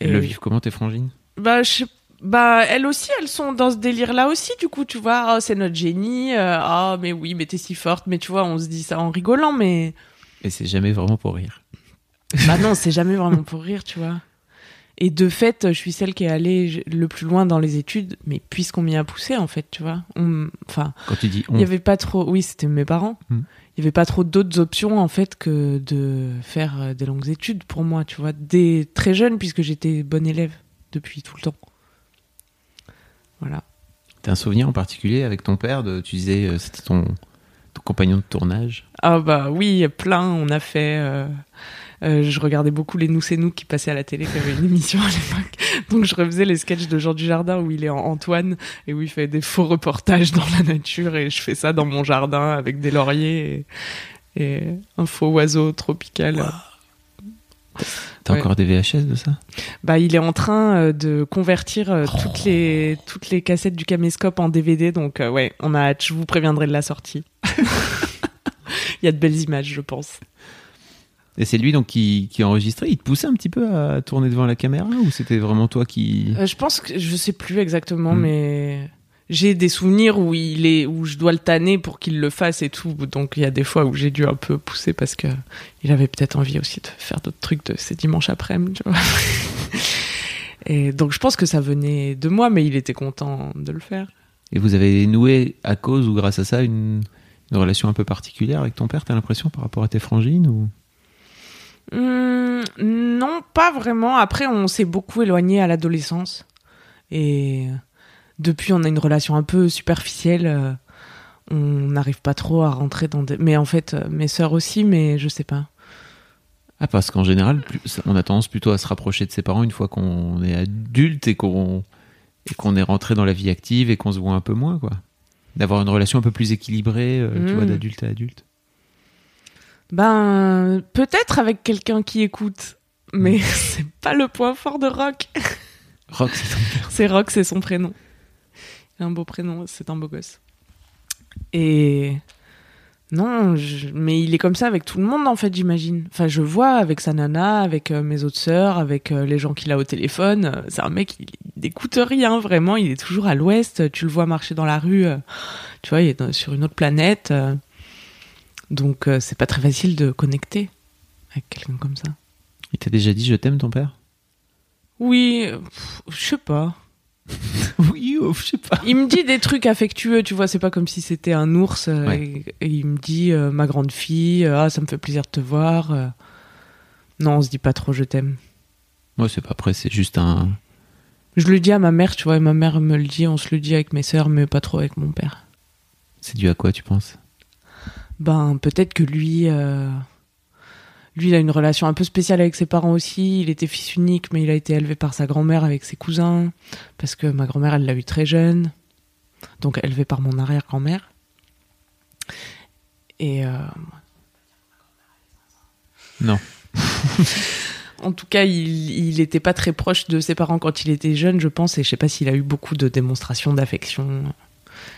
Elles Et- le vivent comment tes frangines? Bah, je sais- bah, elles aussi, elles sont dans ce délire-là aussi, du coup, tu vois. Ah, c'est notre génie. euh, Ah, mais oui, mais t'es si forte. Mais tu vois, on se dit ça en rigolant, mais. Et c'est jamais vraiment pour rire. [laughs] Bah non, c'est jamais vraiment pour rire, tu vois. Et de fait, je suis celle qui est allée le plus loin dans les études, mais puisqu'on m'y a poussé, en fait, tu vois. On- Enfin, Quand tu dis il on, y avait pas trop. Oui, c'était mes parents. Hmm. Il y avait pas trop d'autres options, en fait, que de faire euh, des longues études pour moi, tu vois. Dès très jeune, puisque j'étais bonne élève depuis tout le temps. Voilà. t'as un souvenir en particulier avec ton père de, Tu disais euh, c'était ton, ton compagnon de tournage? Ah bah oui, plein. On a fait. euh, euh, je regardais beaucoup les Nous c'est nous qui passaient à la télé, qui avait une [laughs] émission à l'époque. Donc je refaisais les sketchs de Jean Dujardin où il est en Antoine et où il fait des faux reportages dans la nature et je fais ça dans mon jardin avec des lauriers et, et un faux oiseau tropical. T'as Ouais. encore des VHS de ça? Bah il est en train euh, de convertir euh, toutes les toutes les cassettes du caméscope en DVD donc euh, ouais, on a hâte, je vous préviendrai de la sortie. [laughs] Il y a de belles images, je pense. Et c'est lui donc qui, qui enregistrait. Il te poussait un petit peu à tourner devant la caméra ou c'était vraiment toi qui Euh, je pense que je sais plus exactement, Hmm. mais j'ai des souvenirs où il est où je dois le tanner pour qu'il le fasse et tout. Donc il y a des fois où j'ai dû un peu pousser parce que il avait peut-être envie aussi de faire d'autres trucs de ces dimanches après-midi. [laughs] et donc je pense que ça venait de moi, mais il était content de le faire. Et vous avez noué à cause ou grâce à ça une, une relation un peu particulière avec ton père, t'as l'impression, par rapport à tes frangines ou... Hum, non, pas vraiment. Après, on s'est beaucoup éloigné à l'adolescence. Et depuis, on a une relation un peu superficielle. euh, On n'arrive pas trop à rentrer dans des... Mais en fait, euh, mes sœurs aussi, mais je sais pas. Ah, parce qu'en général, on a tendance plutôt à se rapprocher de ses parents une fois qu'on est adulte et qu'on est rentré dans la vie active et qu'on se voit un peu moins, quoi. D'avoir une relation un peu plus équilibrée, euh, tu vois, d'adulte à adulte. Ben, peut-être avec quelqu'un qui écoute. Mais [laughs] c'est pas le point fort de Rock. Rock, c'est ton père. C'est Rock, c'est son prénom. Il a un beau prénom, c'est un beau gosse. Et non, je- mais il est comme ça avec tout le monde en fait, j'imagine. Enfin, je vois avec sa nana, avec euh, mes autres sœurs, avec euh, les gens qu'il a au téléphone. Euh, C'est un mec, il, n'écoute rien vraiment. Il est toujours à l'ouest. Tu le vois marcher dans la rue. euh, tu vois, il est dans- sur une autre planète. donc, c'est pas très facile de connecter avec quelqu'un comme ça. Il t'a déjà dit je t'aime, ton père? Oui, je sais pas. [laughs] Oui, oh, je sais pas. Il me dit des trucs affectueux, tu vois, c'est pas comme si c'était un ours. euh, Ouais. et, et il me dit, euh, ma grande fille, euh, ah, ça me fait plaisir de te voir. euh. Non, on se dit pas trop, je t'aime. Moi, c'est pas après, c'est juste un. Je le dis à ma mère, tu vois, et ma mère me le dit, on se le dit avec mes sœurs, mais pas trop avec mon père. C'est dû à quoi, tu penses? Ben, peut-être que lui, lui, il a une relation un peu spéciale avec ses parents aussi. Il était fils unique, mais il a été élevé par sa grand-mère avec ses cousins, parce que ma grand-mère, elle l'a eu très jeune, donc élevé par mon arrière-grand-mère. Et euh, Non. [laughs] en tout cas, il, il était pas très proche de ses parents quand il était jeune, je pense, et je sais pas s'il a eu beaucoup de démonstrations d'affection.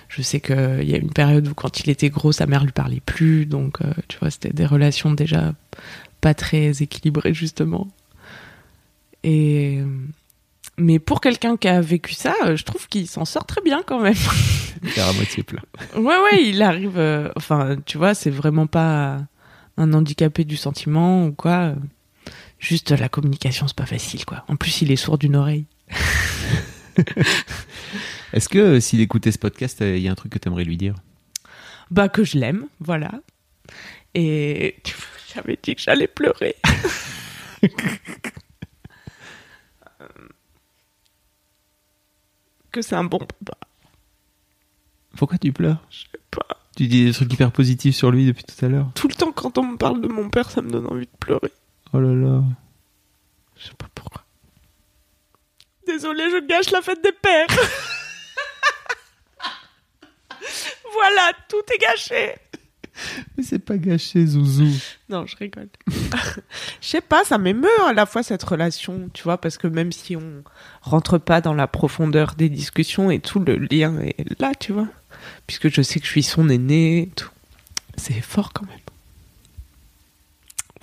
Je sais qu'il y a une période où quand il était gros, sa mère lui parlait plus, donc euh, tu vois, c'était des relations déjà pas très équilibrées justement. Et mais pour quelqu'un qui a vécu ça, euh, je trouve qu'il s'en sort très bien quand même. Faire à moitié plat. [laughs] Ouais, ouais, il arrive. euh, enfin, tu vois, c'est vraiment pas un handicapé du sentiment ou quoi. Juste la communication, c'est pas facile, quoi. En plus, il est sourd d'une oreille. [laughs] Est-ce que euh, s'il écoutait ce podcast, euh, il y a un truc que t'aimerais lui dire? Bah, que je l'aime, voilà. Et j'avais dit que j'allais pleurer. [laughs] que c'est un bon papa. Pourquoi tu pleures? Je sais pas. Tu dis des trucs hyper positifs sur lui depuis tout à l'heure? Tout le temps, quand on me parle de mon père, ça me donne envie de pleurer. Oh là là. Je sais pas pourquoi. Désolée, je gâche la fête des pères. [laughs] voilà, tout est gâché. C'est pas gâché, Zouzou. Non, je rigole. [laughs] Je sais pas, ça m'émeut à la fois cette relation, tu vois, parce que même si on rentre pas dans la profondeur des discussions et tout, le lien est là, tu vois. Puisque je sais que je suis son aîné et tout. C'est fort quand même.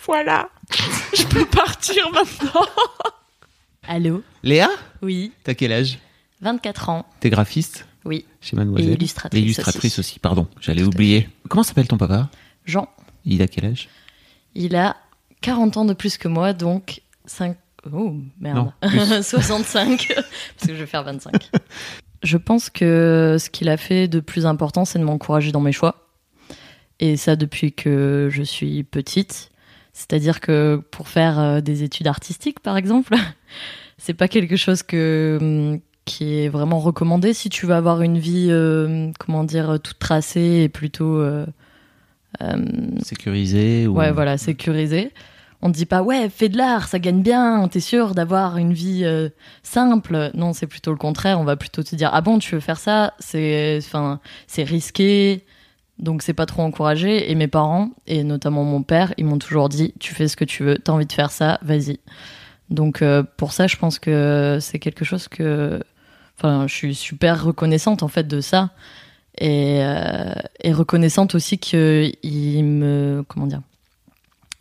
Voilà. [laughs] je peux partir maintenant. [laughs] Allô? Léa? Oui, T'as quel âge? 24 ans. T'es graphiste? Oui. Chez Mademoiselle. Et illustratrice Et illustratrice aussi. aussi, pardon, j'allais oublier. Comment s'appelle ton papa? Jean, Il a quel âge? Il a 40 ans de plus que moi, donc 5... Oh, merde. Non, [laughs] plus. 65, [laughs] parce que je vais faire 25. [laughs] Je pense que ce qu'il a fait de plus important, c'est de m'encourager dans mes choix. Et ça depuis que je suis petite. C'est-à-dire que pour faire euh, des études artistiques, par exemple, c'est pas quelque chose que hum, qui est vraiment recommandé si tu veux avoir une vie, euh, comment dire, toute tracée et plutôt euh, Sécurisé ou... Ouais, voilà, sécurisé. On ne dit pas, ouais, fais de l'art, ça gagne bien, t'es sûr d'avoir une vie euh, simple. Non, c'est plutôt le contraire. On va plutôt te dire, ah bon, tu veux faire ça c'est risqué, donc c'est pas trop encouragé. Et mes parents, et notamment mon père, ils m'ont toujours dit, tu fais ce que tu veux, t'as envie de faire ça, vas-y. Donc euh, pour ça, je pense que c'est quelque chose que. Enfin, je suis super reconnaissante en fait de ça. Et, euh, et reconnaissante aussi qu'il me. Comment dire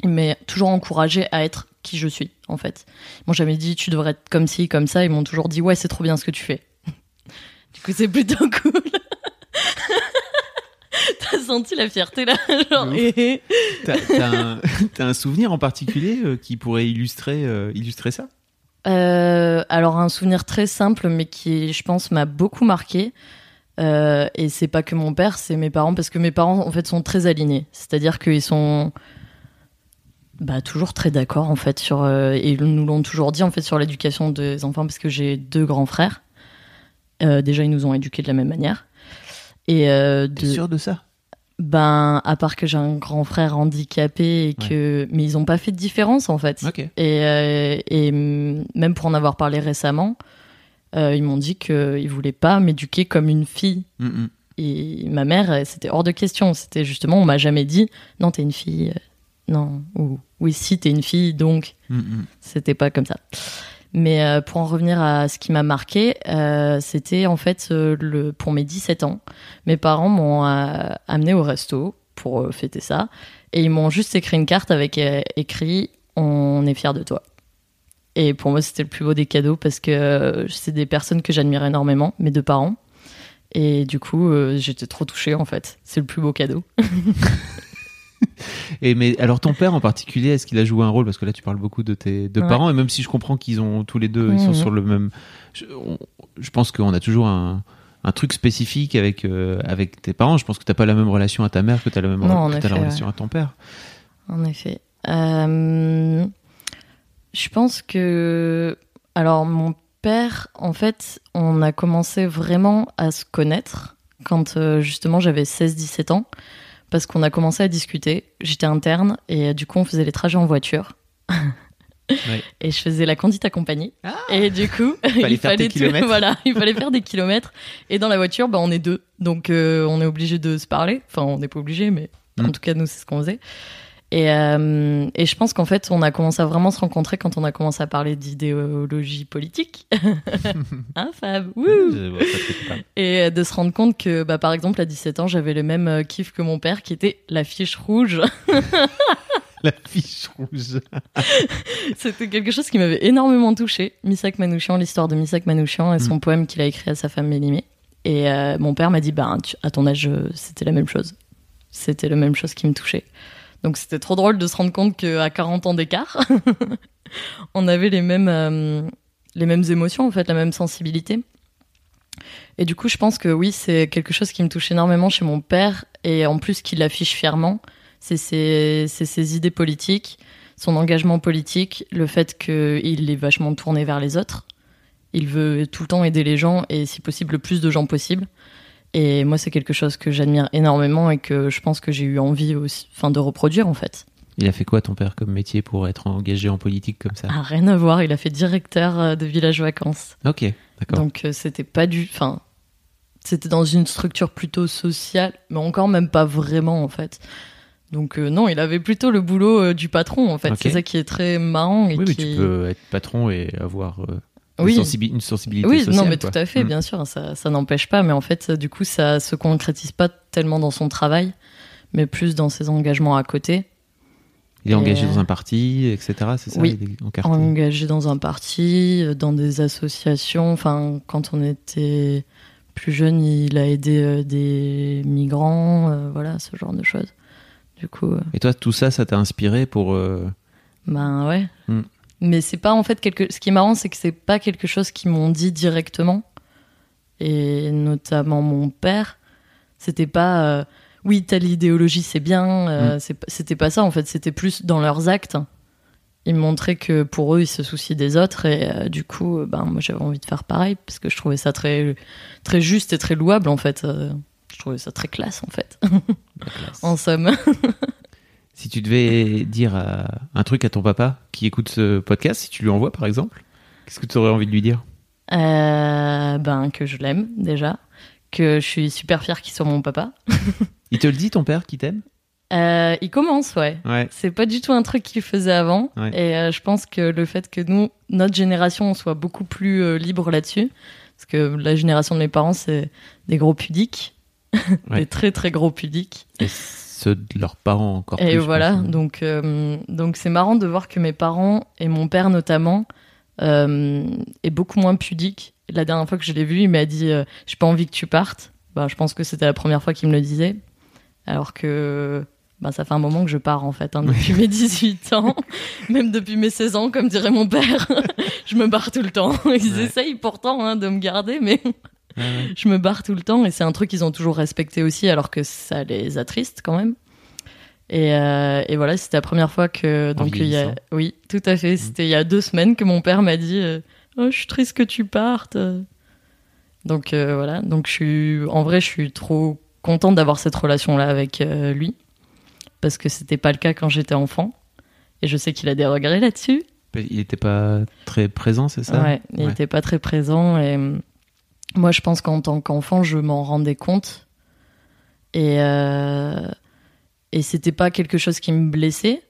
il m'a toujours encouragé à être qui je suis, en fait. Ils m'ont jamais dit tu devrais être comme ci, comme ça. Ils m'ont toujours dit ouais, c'est trop bien ce que tu fais. [laughs] du coup, c'est plutôt cool. [laughs] T'as senti la fierté là [laughs] genre. T'as un, souvenir en particulier euh, qui pourrait illustrer, euh, illustrer ça? Euh, alors un souvenir très simple, mais qui, je pense, m'a beaucoup marqué. Euh, et c'est pas que mon père, c'est mes parents, parce que mes parents, en fait, sont très alignés. C'est-à-dire qu'ils sont bah, toujours très d'accord, en fait, sur euh, et ils nous l'ont toujours dit, en fait, sur l'éducation des enfants, parce que j'ai deux grands frères. Euh, déjà, ils nous ont éduqués de la même manière. Et euh, T'es de- sûr de ça? Ben, à part que j'ai un grand frère handicapé et que, mais ils ont pas fait de différence en fait. Ok. Et, et même pour en avoir parlé récemment, ils m'ont dit qu'ils voulaient pas m'éduquer comme une fille. Mm, mm. Et ma mère, euh, c'était hors de question. C'était justement, on m'a jamais dit, non, t'es une fille. euh, Non, ou oui, si, t'es une fille, donc Mm, c'était pas comme ça. Mais euh, pour en revenir à ce qui m'a marqué, euh, c'était en fait euh, le, pour mes 17 ans. Mes parents m'ont euh, amené au resto pour euh, fêter ça. Et ils m'ont juste écrit une carte avec euh, écrit On est fiers de toi. Et pour moi, c'était le plus beau des cadeaux parce que euh, c'est des personnes que j'admire énormément, mes deux parents. Et du coup, euh, j'étais trop touchée en fait. C'est le plus beau cadeau. [laughs] Et mais alors ton père en particulier, est-ce qu'il a joué un rôle? Parce que là, tu parles beaucoup de tes deux Ouais. parents, et même si je comprends qu'ils ont tous les deux, ils sont Mhm. sur le même. Je, on- je pense qu'on a toujours un, un truc spécifique avec euh, avec tes parents. Je pense que t'as pas la même relation à ta mère que t'as la même Non, que la relation à ton père. En effet. Euh, je pense que. Alors, mon père, en fait, on a commencé vraiment à se connaître quand euh, justement j'avais 16-17 ans, parce qu'on a commencé à discuter. J'étais interne et euh, du coup, on faisait les trajets en voiture. [laughs] Et je faisais la conduite accompagnée. et du coup, [laughs] Fallait faire tes tout- voilà, il fallait faire des kilomètres. Et dans la voiture, bah, on est deux. Donc, euh, on est obligé de se parler. Enfin, on n'est pas obligé, mais en Mm. tout cas, nous, c'est ce qu'on faisait. Et, euh, et je pense qu'en fait, on a commencé à vraiment se rencontrer quand on a commencé à parler d'idéologie politique. [laughs] hein, Fab? Wouh. Et euh, de se rendre compte que, bah, par exemple, à 17 ans, j'avais le même euh, kiff que mon père, qui était la fiche rouge. [laughs] La fiche rouge. [laughs] C'était quelque chose qui m'avait énormément touché. Misak Manouchian, l'histoire de Misak Manouchian et son poème qu'il a écrit à sa femme Mélimée. Et euh, mon père m'a dit, bah, tu- à ton âge, c'était la même chose. C'était la même chose qui me touchait. Donc c'était trop drôle de se rendre compte qu'à 40 ans d'écart, [laughs] on avait les mêmes, euh, les mêmes émotions, en fait, la même sensibilité. Et du coup, je pense que oui, c'est quelque chose qui me touche énormément chez mon père, et en plus qu'il affiche fièrement, c'est ses, ses idées politiques, son engagement politique, le fait qu'il est vachement tourné vers les autres. Il veut tout le temps aider les gens, et si possible, le plus de gens possible. Et moi, c'est quelque chose que j'admire énormément et que je pense que j'ai eu envie aussi, enfin, de reproduire, en fait. Il a fait quoi ton père comme métier pour être engagé en politique comme ça? Ah, rien à voir, il a fait directeur euh, de village vacances. Ok, d'accord. Donc euh, c'était pas du, enfin, c'était dans une structure plutôt sociale, mais encore même pas vraiment en fait. Donc euh, non, il avait plutôt le boulot euh, du patron en fait. C'est ça qui est très marrant et Oui, mais tu peux être patron et avoir euh, une, Oui. une sensibilité Oui, sociale. non, mais quoi. tout à fait, Mm. bien sûr, ça, ça n'empêche pas, mais en fait, du coup, ça se concrétise pas tellement dans son travail, mais plus dans ses engagements à côté. Il est engagé dans un parti, etc. C'est ça Oui, il est engagé dans un parti, euh, dans des associations. Enfin, quand on était plus jeune, il a aidé euh, des migrants, euh, voilà, ce genre de choses. Du coup, euh, Et toi, tout ça, ça t'a inspiré pour. euh, ben ouais. Mm. Mais c'est pas en fait quelque. Ce qui est marrant, c'est que c'est pas quelque chose qu'ils m'ont dit directement. Et notamment mon père, c'était pas. euh, oui, telle idéologie, c'est bien. euh, Mm. c'est C'était pas ça en fait. C'était plus dans leurs actes. Ils montraient que pour eux, ils se soucient des autres. Et euh, du coup, euh, ben moi, j'avais envie de faire pareil parce que je trouvais ça très, très juste et très louable en fait. Euh, je trouvais ça très classe en fait. [laughs] en somme. [laughs] Si tu devais dire euh, un truc à ton papa qui écoute ce podcast, si tu lui envoies par exemple, qu'est-ce que tu aurais envie de lui dire? Euh, ben que je l'aime déjà, que je suis super fière qu'il soit mon papa. [laughs] Il te le dit, ton père, qui t'aime? Euh, il commence, ouais. Ouais. C'est pas du tout un truc qu'il faisait avant. Ouais. Et euh, je pense que le fait que nous, notre génération, on soit beaucoup plus euh, libre là-dessus, parce que la génération de mes parents, c'est des gros pudiques, [laughs] Ouais. des très très gros pudiques. Ceux de leurs parents encore Et plus. je voilà, donc euh, donc c'est marrant de voir que mes parents et mon père notamment euh, est beaucoup moins pudique. La dernière fois que je l'ai vu, il m'a dit euh, j'ai pas envie que tu partes. Bah, je pense que c'était la première fois qu'il me le disait, alors que bah, ça fait un moment que je pars en fait, hein, depuis [laughs] mes 18 ans, même depuis mes 16 ans, comme dirait mon père, [laughs] je me barre tout le temps. Ils Ouais. essayent pourtant hein, de me garder, mais Je me barre tout le temps et c'est un truc qu'ils ont toujours respecté aussi alors que ça les attriste quand même. Et, euh, et voilà, c'était la première fois que donc il y a oui, tout à fait, c'était il y a deux semaines que mon père m'a dit euh, oh, je suis triste que tu partes. Donc euh, voilà, donc je suis en vrai, je suis trop contente d'avoir cette relation là avec lui parce que c'était pas le cas quand j'étais enfant et je sais qu'il a des regrets là-dessus. Il était pas très présent, c'est ça? Ouais, il Ouais. était pas très présent et moi je pense qu'en tant qu'enfant je m'en rendais compte. Et euh, et c'était pas quelque chose qui me blessait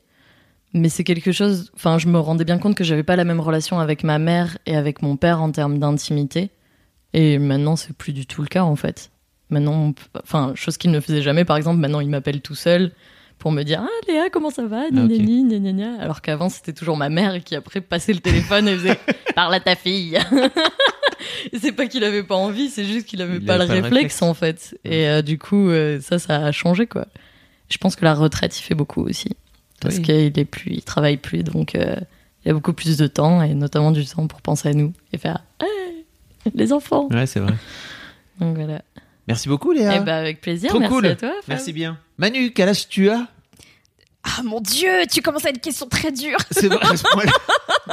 mais c'est quelque chose enfin je me rendais bien compte que j'avais pas la même relation avec ma mère et avec mon père en termes d'intimité. Et maintenant c'est plus du tout le cas en fait. Maintenant peut- enfin chose qu'il ne faisait jamais par exemple maintenant il m'appelle tout seul pour me dire ah Léa comment ça va? Ah, ok. Ni, ni, ni, ni, ni, ni. alors qu'avant c'était toujours ma mère qui après passait le téléphone et faisait [laughs] parle à ta fille [laughs] [laughs] c'est pas qu'il avait pas envie c'est juste qu'il avait pas, avait le, pas le réflexe, réflexe. en fait et euh, du coup euh, ça ça a changé quoi je pense que la retraite il fait beaucoup aussi parce Oui. qu'il est plus il travaille plus donc euh, il a beaucoup plus de temps et notamment du temps pour penser à nous et faire Hey, les enfants Ouais, c'est vrai. donc voilà Merci beaucoup, Léa. et bah avec plaisir Trop merci cool. à toi Fab. Merci bien. Manu, quel âge tu as? Ah mon dieu, tu commences à une question très dure. [laughs] C'est vrai,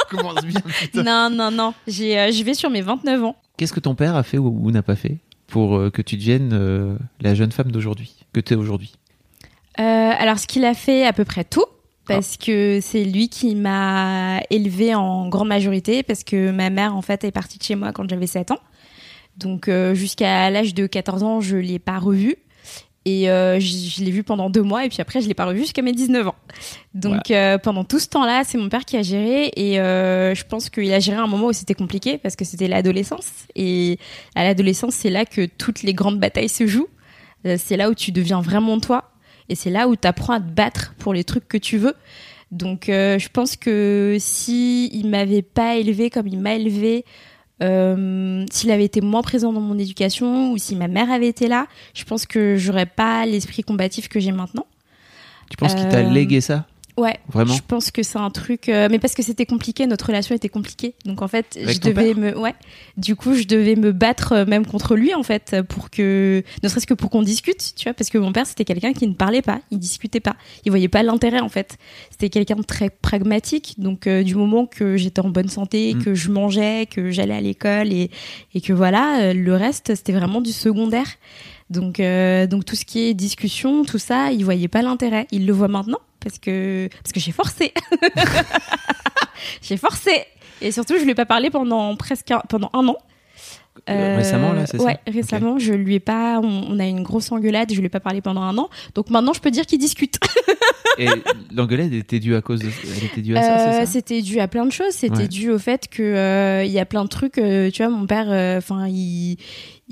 commence bien, putain. non, non, non. J'ai, euh, je vais sur mes 29 ans. Qu'est-ce que ton père a fait ou, ou n'a pas fait pour euh, que tu deviennes euh, la jeune femme d'aujourd'hui, que tu es aujourd'hui? Euh, alors, ce qu'il a fait à peu près tout, parce que c'est lui qui m'a élevée en grande majorité, parce que ma mère, en fait, est partie de chez moi quand j'avais 7 ans. Donc, euh, jusqu'à l'âge de 14 ans, je l'ai pas revue. Et euh, je, je l'ai vu pendant deux mois, et puis après, je l'ai pas revu jusqu'à mes 19 ans. Donc, euh, pendant tout ce temps-là, c'est mon père qui a géré, et euh, je pense qu'il a géré un moment où c'était compliqué, parce que c'était l'adolescence. Et à l'adolescence, c'est là que toutes les grandes batailles se jouent. Euh, C'est là où tu deviens vraiment toi. Et c'est là où tu apprends à te battre pour les trucs que tu veux. Donc euh, je pense que si il m'avait pas élevé comme il m'a élevé, euh, s'il avait été moins présent dans mon éducation ou si ma mère avait été là, je pense que j'aurais pas l'esprit combatif que j'ai maintenant. Tu penses qu'il t'a Euh, légué ça? Ouais. Vraiment Je pense que c'est un truc, euh, mais parce que c'était compliqué, notre relation était compliquée. Donc en fait, Avec je devais me, ouais. Du coup, je devais me battre euh, même contre lui en fait pour que, ne serait-ce que pour qu'on discute, tu vois, parce que mon père c'était quelqu'un qui ne parlait pas, il discutait pas, il voyait pas l'intérêt en fait. C'était quelqu'un de très pragmatique. Donc euh, du moment que j'étais en bonne santé, Mm. que je mangeais, que j'allais à l'école et et que voilà, euh, le reste c'était vraiment du secondaire. Donc, euh, donc tout ce qui est discussion, tout ça, il voyait pas l'intérêt. Il le voit maintenant parce que parce que j'ai forcé. [laughs] j'ai forcé. Et surtout, je lui ai pas parlé pendant presque un, pendant un an. Euh, récemment, là, c'est ça Ouais, récemment, je lui ai pas. On, on a eu une grosse engueulade. Je lui ai pas parlé pendant un an. Donc maintenant, je peux dire qu'il discute. [laughs] Et l'engueulade était due à cause de... Elle était due à ça, Euh, c'est ça C'était dû à plein de choses. C'était Ouais. dû au fait que euh, il y a plein de trucs. tu vois, mon père, enfin, il,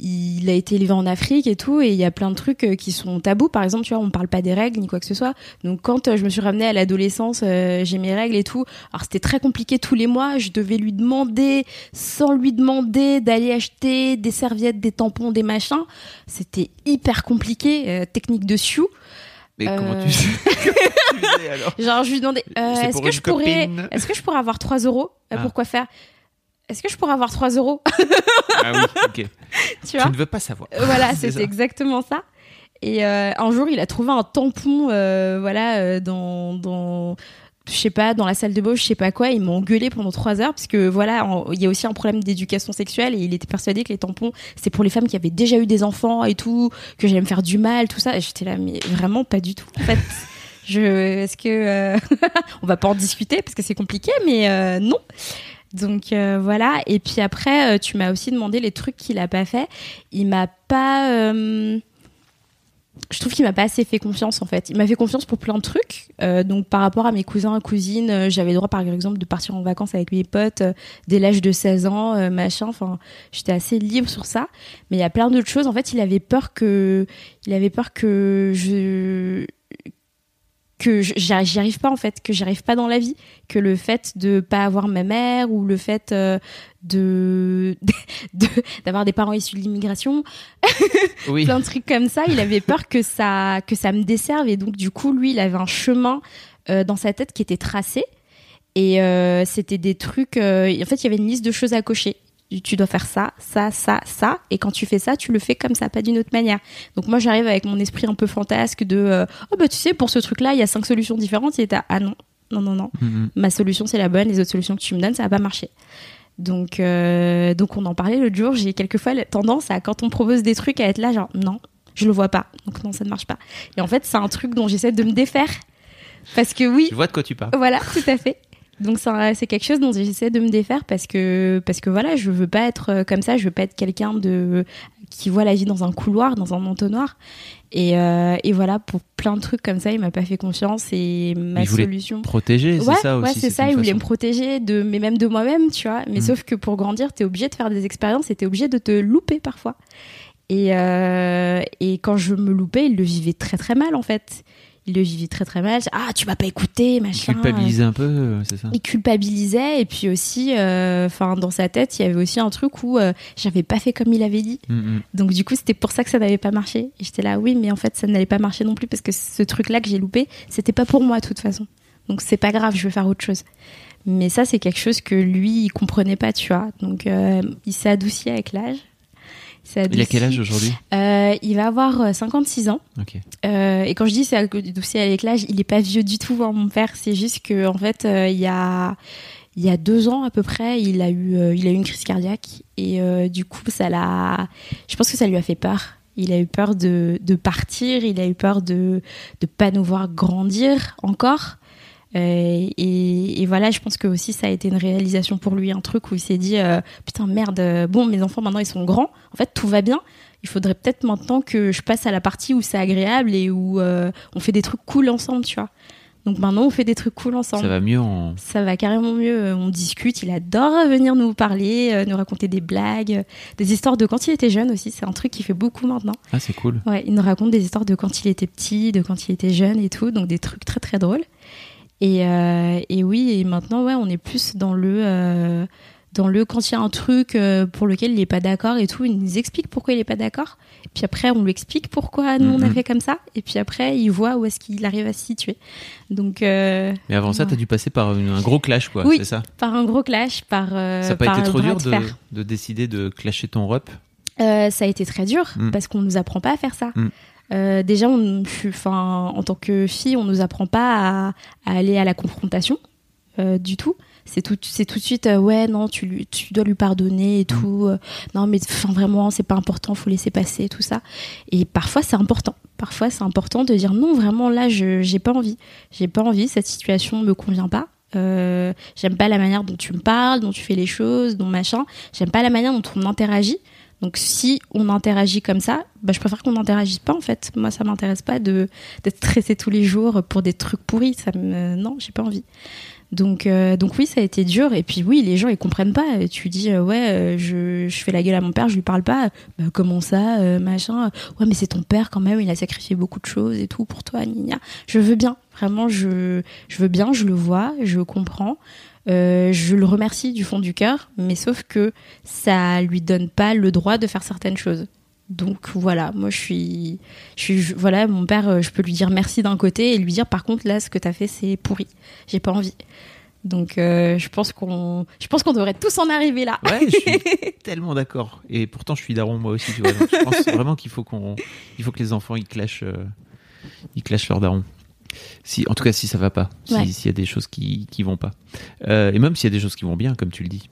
il a été élevé en Afrique et tout, et il y a plein de trucs euh, qui sont tabous. Par exemple, tu vois, on parle pas des règles ni quoi que ce soit. Donc, quand euh, je me suis ramenée à l'adolescence, euh, j'ai mes règles et tout. Alors, c'était très compliqué tous les mois. Je devais lui demander, sans lui demander, d'aller acheter des serviettes, des tampons, des machins. C'était hyper compliqué. euh, technique de Sioux. Mais comment Euh, tu sais Comment tu sais, [laughs] alors? Genre, je lui demandais, est-ce pour que je pourrais, est-ce que je pourrais avoir 3 euros Ah. Pourquoi faire? Est-ce que je pourrais avoir 3 euros [laughs] Ah oui, ok. Tu vois ne veux pas savoir. Euh, Voilà, [laughs] C'est c'était exactement ça. Et euh, un jour, il a trouvé un tampon, euh, voilà, euh, dans, dans, je sais pas, dans la salle de bauche, je sais pas quoi. Il m'a engueulé pendant trois heures parce que voilà, il y a aussi un problème d'éducation sexuelle et il était persuadé que les tampons, c'est pour les femmes qui avaient déjà eu des enfants et tout, que j'allais me faire du mal, tout ça. J'étais là, mais vraiment pas du tout. En fait, je, est-ce que [laughs] on va pas en discuter parce que c'est compliqué, mais non. Donc euh, voilà. Et puis après, euh, tu m'as aussi demandé les trucs qu'il a pas fait. Il m'a pas. euh, je trouve qu'il m'a pas assez fait confiance en fait. Il m'a fait confiance pour plein de trucs. Euh, donc par rapport à mes cousins et cousines, euh, j'avais le droit par exemple de partir en vacances avec mes potes euh, dès l'âge de 16 ans, machin. Enfin, j'étais assez libre sur ça. Mais il y a plein d'autres choses. En fait, il avait peur que, il avait peur que je que j'y arrive pas en fait, que j'y arrive pas dans la vie, que le fait de pas avoir ma mère ou le fait euh, de [laughs] de- d'avoir des parents issus de l'immigration, [laughs] Oui. plein de trucs comme ça, il avait peur que ça que ça me desserve et donc du coup lui il avait un chemin euh, dans sa tête qui était tracé et euh, c'était des trucs en fait il y avait une liste de choses à cocher. Tu dois faire ça, ça, ça, ça, et quand tu fais ça, tu le fais comme ça, pas d'une autre manière. Donc moi, j'arrive avec mon esprit un peu fantasque de, euh, oh bah tu sais, pour ce truc-là, il y a cinq solutions différentes. Et t'as, ah non, non, non, non, Mhm. ma solution c'est la bonne, les autres solutions que tu me donnes, ça va pas marcher. Donc, euh, donc on en parlait l'autre jour. J'ai quelquefois la tendance à quand on propose des trucs à être là, genre non, je le vois pas, donc non, ça ne marche pas. Et en fait, c'est un truc dont j'essaie de me défaire parce que oui, Je vois de quoi tu parles. voilà, tout à fait. Donc c'est quelque chose dont j'essaie de me défaire parce que parce que voilà, je veux pas être euh, comme ça, je veux pas être quelqu'un de qui voit la vie dans un couloir, dans un entonnoir. Et, euh, et voilà, pour plein de trucs comme ça, il m'a pas fait confiance et ma il solution. Protéger, c'est ouais, ça aussi. ouais, c'est ça. Il voulait me protéger de, mais même de moi-même, tu vois. Mais Mm. sauf que pour grandir, t'es obligé de faire des expériences et t'es obligé de te louper parfois. Et, euh, et quand je me loupais, il le vivait très très mal en fait. Il le vivait très très mal. Ah, tu m'as pas écouté, machin. Culpabiliser un peu, euh, c'est ça Il culpabilisait et puis aussi, euh, dans sa tête, il y avait aussi un truc où euh, j'avais pas fait comme il avait dit. Mhm. Donc du coup, c'était pour ça que ça n'avait pas marché. Et j'étais là, oui, mais en fait, ça n'allait pas marcher non plus parce que ce truc-là que j'ai loupé, c'était pas pour moi de toute façon. Donc c'est pas grave, je vais faire autre chose. Mais ça, c'est quelque chose que lui, il comprenait pas, tu vois. Donc euh, il s'est adouci avec l'âge. Il a quel âge aujourd'hui? Euh, Il va avoir euh, 56 ans. Ok. Euh, et quand je dis c'est adouci avec l'âge, il est pas vieux du tout, hein, mon père. C'est juste que en fait, euh, il y a il y a deux ans à peu près, il a eu euh, il a eu une crise cardiaque et euh, du coup ça l'a. Je pense que ça lui a fait peur. Il a eu peur de, de partir, il a eu peur de de pas nous voir grandir encore. Euh, et, et voilà, je pense que aussi ça a été une réalisation pour lui, un truc où il s'est dit euh, putain merde, euh, bon mes enfants maintenant ils sont grands, en fait tout va bien. Il faudrait peut-être maintenant que je passe à la partie où c'est agréable et où on fait des trucs cool ensemble, tu vois. Donc maintenant on fait des trucs cool ensemble. Ça va mieux en. Ça va carrément mieux. On discute. Il adore venir nous parler, nous raconter des blagues, des histoires de quand il était jeune aussi. C'est un truc qu'il fait beaucoup maintenant. Ah, c'est cool. Ouais, il nous raconte des histoires de quand il était petit, de quand il était jeune et tout. Donc des trucs très très drôles. Et, euh, et oui, et maintenant ouais, on est plus dans le euh, dans le quand il y a un truc euh, pour lequel il n'est pas d'accord et tout. Il nous explique pourquoi il n'est pas d'accord. Puis après, on lui explique pourquoi nous on a fait comme ça. Et puis après, il voit où est-ce qu'il arrive à se situer. Donc euh, Mais avant ça, Ouais. t'as dû passer par une- un gros clash, quoi. Oui. C'est ça? par un gros clash, par Ça n'a pas été trop dur de de, décider de clasher ton rep? Euh, ça a été très dur Mm. parce qu'on nous apprend pas à faire ça. Mm. Euh, déjà, on, enfin, en tant que fille, on nous apprend pas à, à aller à la confrontation euh, du tout. C'est tout, c'est tout de suite euh, ouais non tu lui, tu dois lui pardonner et tout. euh, non mais enfin vraiment c'est pas important, faut laisser passer tout ça. Et parfois c'est important. Parfois c'est important de dire non vraiment là je j'ai pas envie, j'ai pas envie cette situation me convient pas. Euh, j'aime pas la manière dont tu me parles, dont tu fais les choses, dont machin. J'aime pas la manière dont on interagit. Donc si on interagit comme ça, bah, je préfère qu'on n'interagisse pas en fait. Moi ça m'intéresse pas de d'être stressé tous les jours pour des trucs pourris. Ça me non j'ai pas envie. Donc euh, donc oui ça a été dur et puis oui les gens ils comprennent pas. Tu dis euh, ouais euh, je, je fais la gueule à mon père je lui parle pas. Bah, comment ça euh, machin? Ouais mais c'est ton père quand même il a sacrifié beaucoup de choses et tout pour toi gna. Je veux bien vraiment je je veux bien je le vois je comprends. Euh, je le remercie du fond du cœur, mais sauf que ça lui donne pas le droit de faire certaines choses. Donc voilà, moi je suis, je suis, je- voilà, mon père, euh, je peux lui dire merci d'un côté et lui dire par contre là ce que t'as fait c'est pourri, j'ai pas envie. Donc euh, je pense qu'on, je pense qu'on devrait tous en arriver là. Ouais, je suis [laughs] tellement d'accord. Et pourtant, je suis daron moi aussi, tu vois. Donc, je pense vraiment qu'il faut qu'on, il faut que les enfants ils clashent, euh, ils clashent leur daron. Si, en tout cas, si ça va pas, si- Ouais. s'il y a des choses qui qui vont pas, Euh, et même s'il y a des choses qui vont bien, comme tu le dis.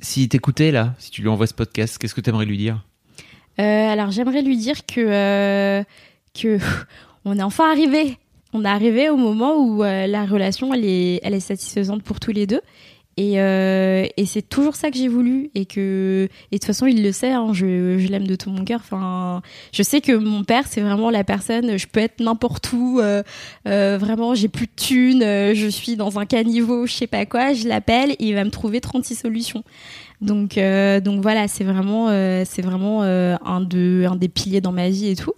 Si t'écoutais là, si tu lui envoies ce podcast, qu'est-ce que t'aimerais lui dire? Euh, alors j'aimerais lui dire que euh, que [laughs] on est enfin arrivé. On est arrivé au moment où la relation elle est elle est satisfaisante pour tous les deux. Et, euh, et c'est toujours ça que j'ai voulu et que et de toute façon il le sait hein, je, je l'aime de tout mon cœur enfin je sais que mon père c'est vraiment la personne je peux être n'importe où euh, euh, vraiment j'ai plus de thunes euh, je suis dans un caniveau je sais pas quoi je l'appelle et il va me trouver 36 solutions donc, euh, donc voilà, c'est vraiment, c'est vraiment un, de, un des piliers dans ma vie et tout.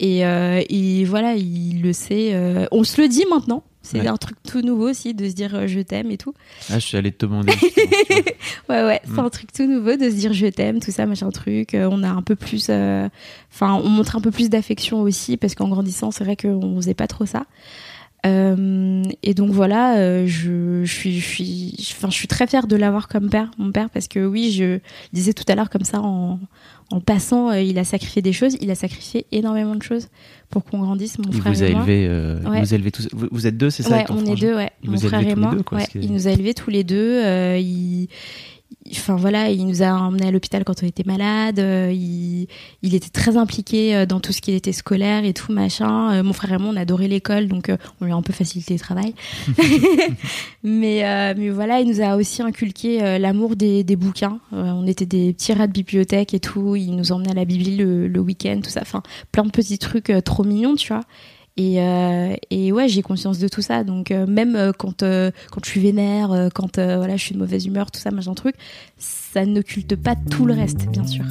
Et, et voilà, il le sait. on se le dit maintenant. C'est Ouais. un truc tout nouveau aussi de se dire euh, je t'aime et tout. Ah, je suis allé te demander. [laughs] Ouais, ouais, c'est Mm. un truc tout nouveau de se dire je t'aime, tout ça, machin truc. Euh, on a un peu plus. euh, Enfin, on montre un peu plus d'affection aussi parce qu'en grandissant, c'est vrai qu'on faisait pas trop ça. Euh, et donc voilà, euh, je, je suis, je suis, enfin, je suis très fière de l'avoir comme père, mon père, parce que oui, je disais tout à l'heure comme ça en, en passant, euh, il a sacrifié des choses, il a sacrifié énormément de choses pour qu'on grandisse, mon Il frère vous a élevé. euh, Ouais. vous a élevé tous. Vous, vous êtes deux, c'est ça Ouais, on est deux, ouais. Il Mon vous frère et moi. deux, quoi, ouais, Il nous a élevés tous les deux. euh, il... Enfin voilà, il nous a emmenés à l'hôpital quand on était malade. euh, il... il était très impliqué euh, dans tout ce qui était scolaire et tout machin. Euh, mon frère et moi, on adorait l'école, donc euh, on lui a un peu facilité le travail. [laughs] mais euh, mais voilà, il nous a aussi inculqué euh, l'amour des, des bouquins. Euh, on était des petits rats de bibliothèque et tout. Il nous emmenait à la bibli le, le week-end, tout ça. Enfin, plein de petits trucs euh, trop mignons, tu vois. Et, euh, et ouais, j'ai conscience de tout ça. Donc euh, même euh, quand quand je suis vénère, quand voilà, je suis de mauvaise humeur, tout ça, machin truc, ça n'occulte pas tout le reste, bien sûr.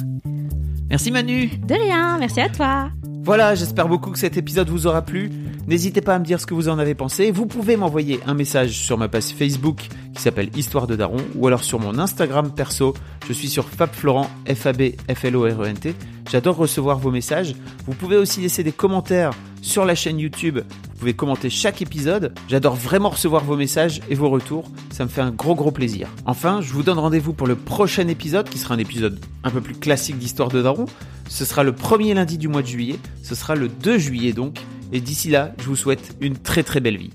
Merci Manu. De rien, merci à toi. Voilà, j'espère beaucoup que cet épisode vous aura plu. N'hésitez pas à me dire ce que vous en avez pensé. Vous pouvez m'envoyer un message sur ma page Facebook qui s'appelle Histoire de Daron ou alors sur mon Instagram perso. Je suis sur FabFlorent, F-A-B-F-L-O-R-E-N-T. J'adore recevoir vos messages. Vous pouvez aussi laisser des commentaires sur la chaîne YouTube. Vous pouvez commenter chaque épisode. J'adore vraiment recevoir vos messages et vos retours. Ça me fait un gros gros plaisir. Enfin, je vous donne rendez-vous pour le prochain épisode qui sera un épisode un peu plus classique d'Histoire de Daron. Ce sera le premier lundi du mois de juillet. Ce sera le 2 juillet donc. Et d'ici là, je vous souhaite une très très belle vie.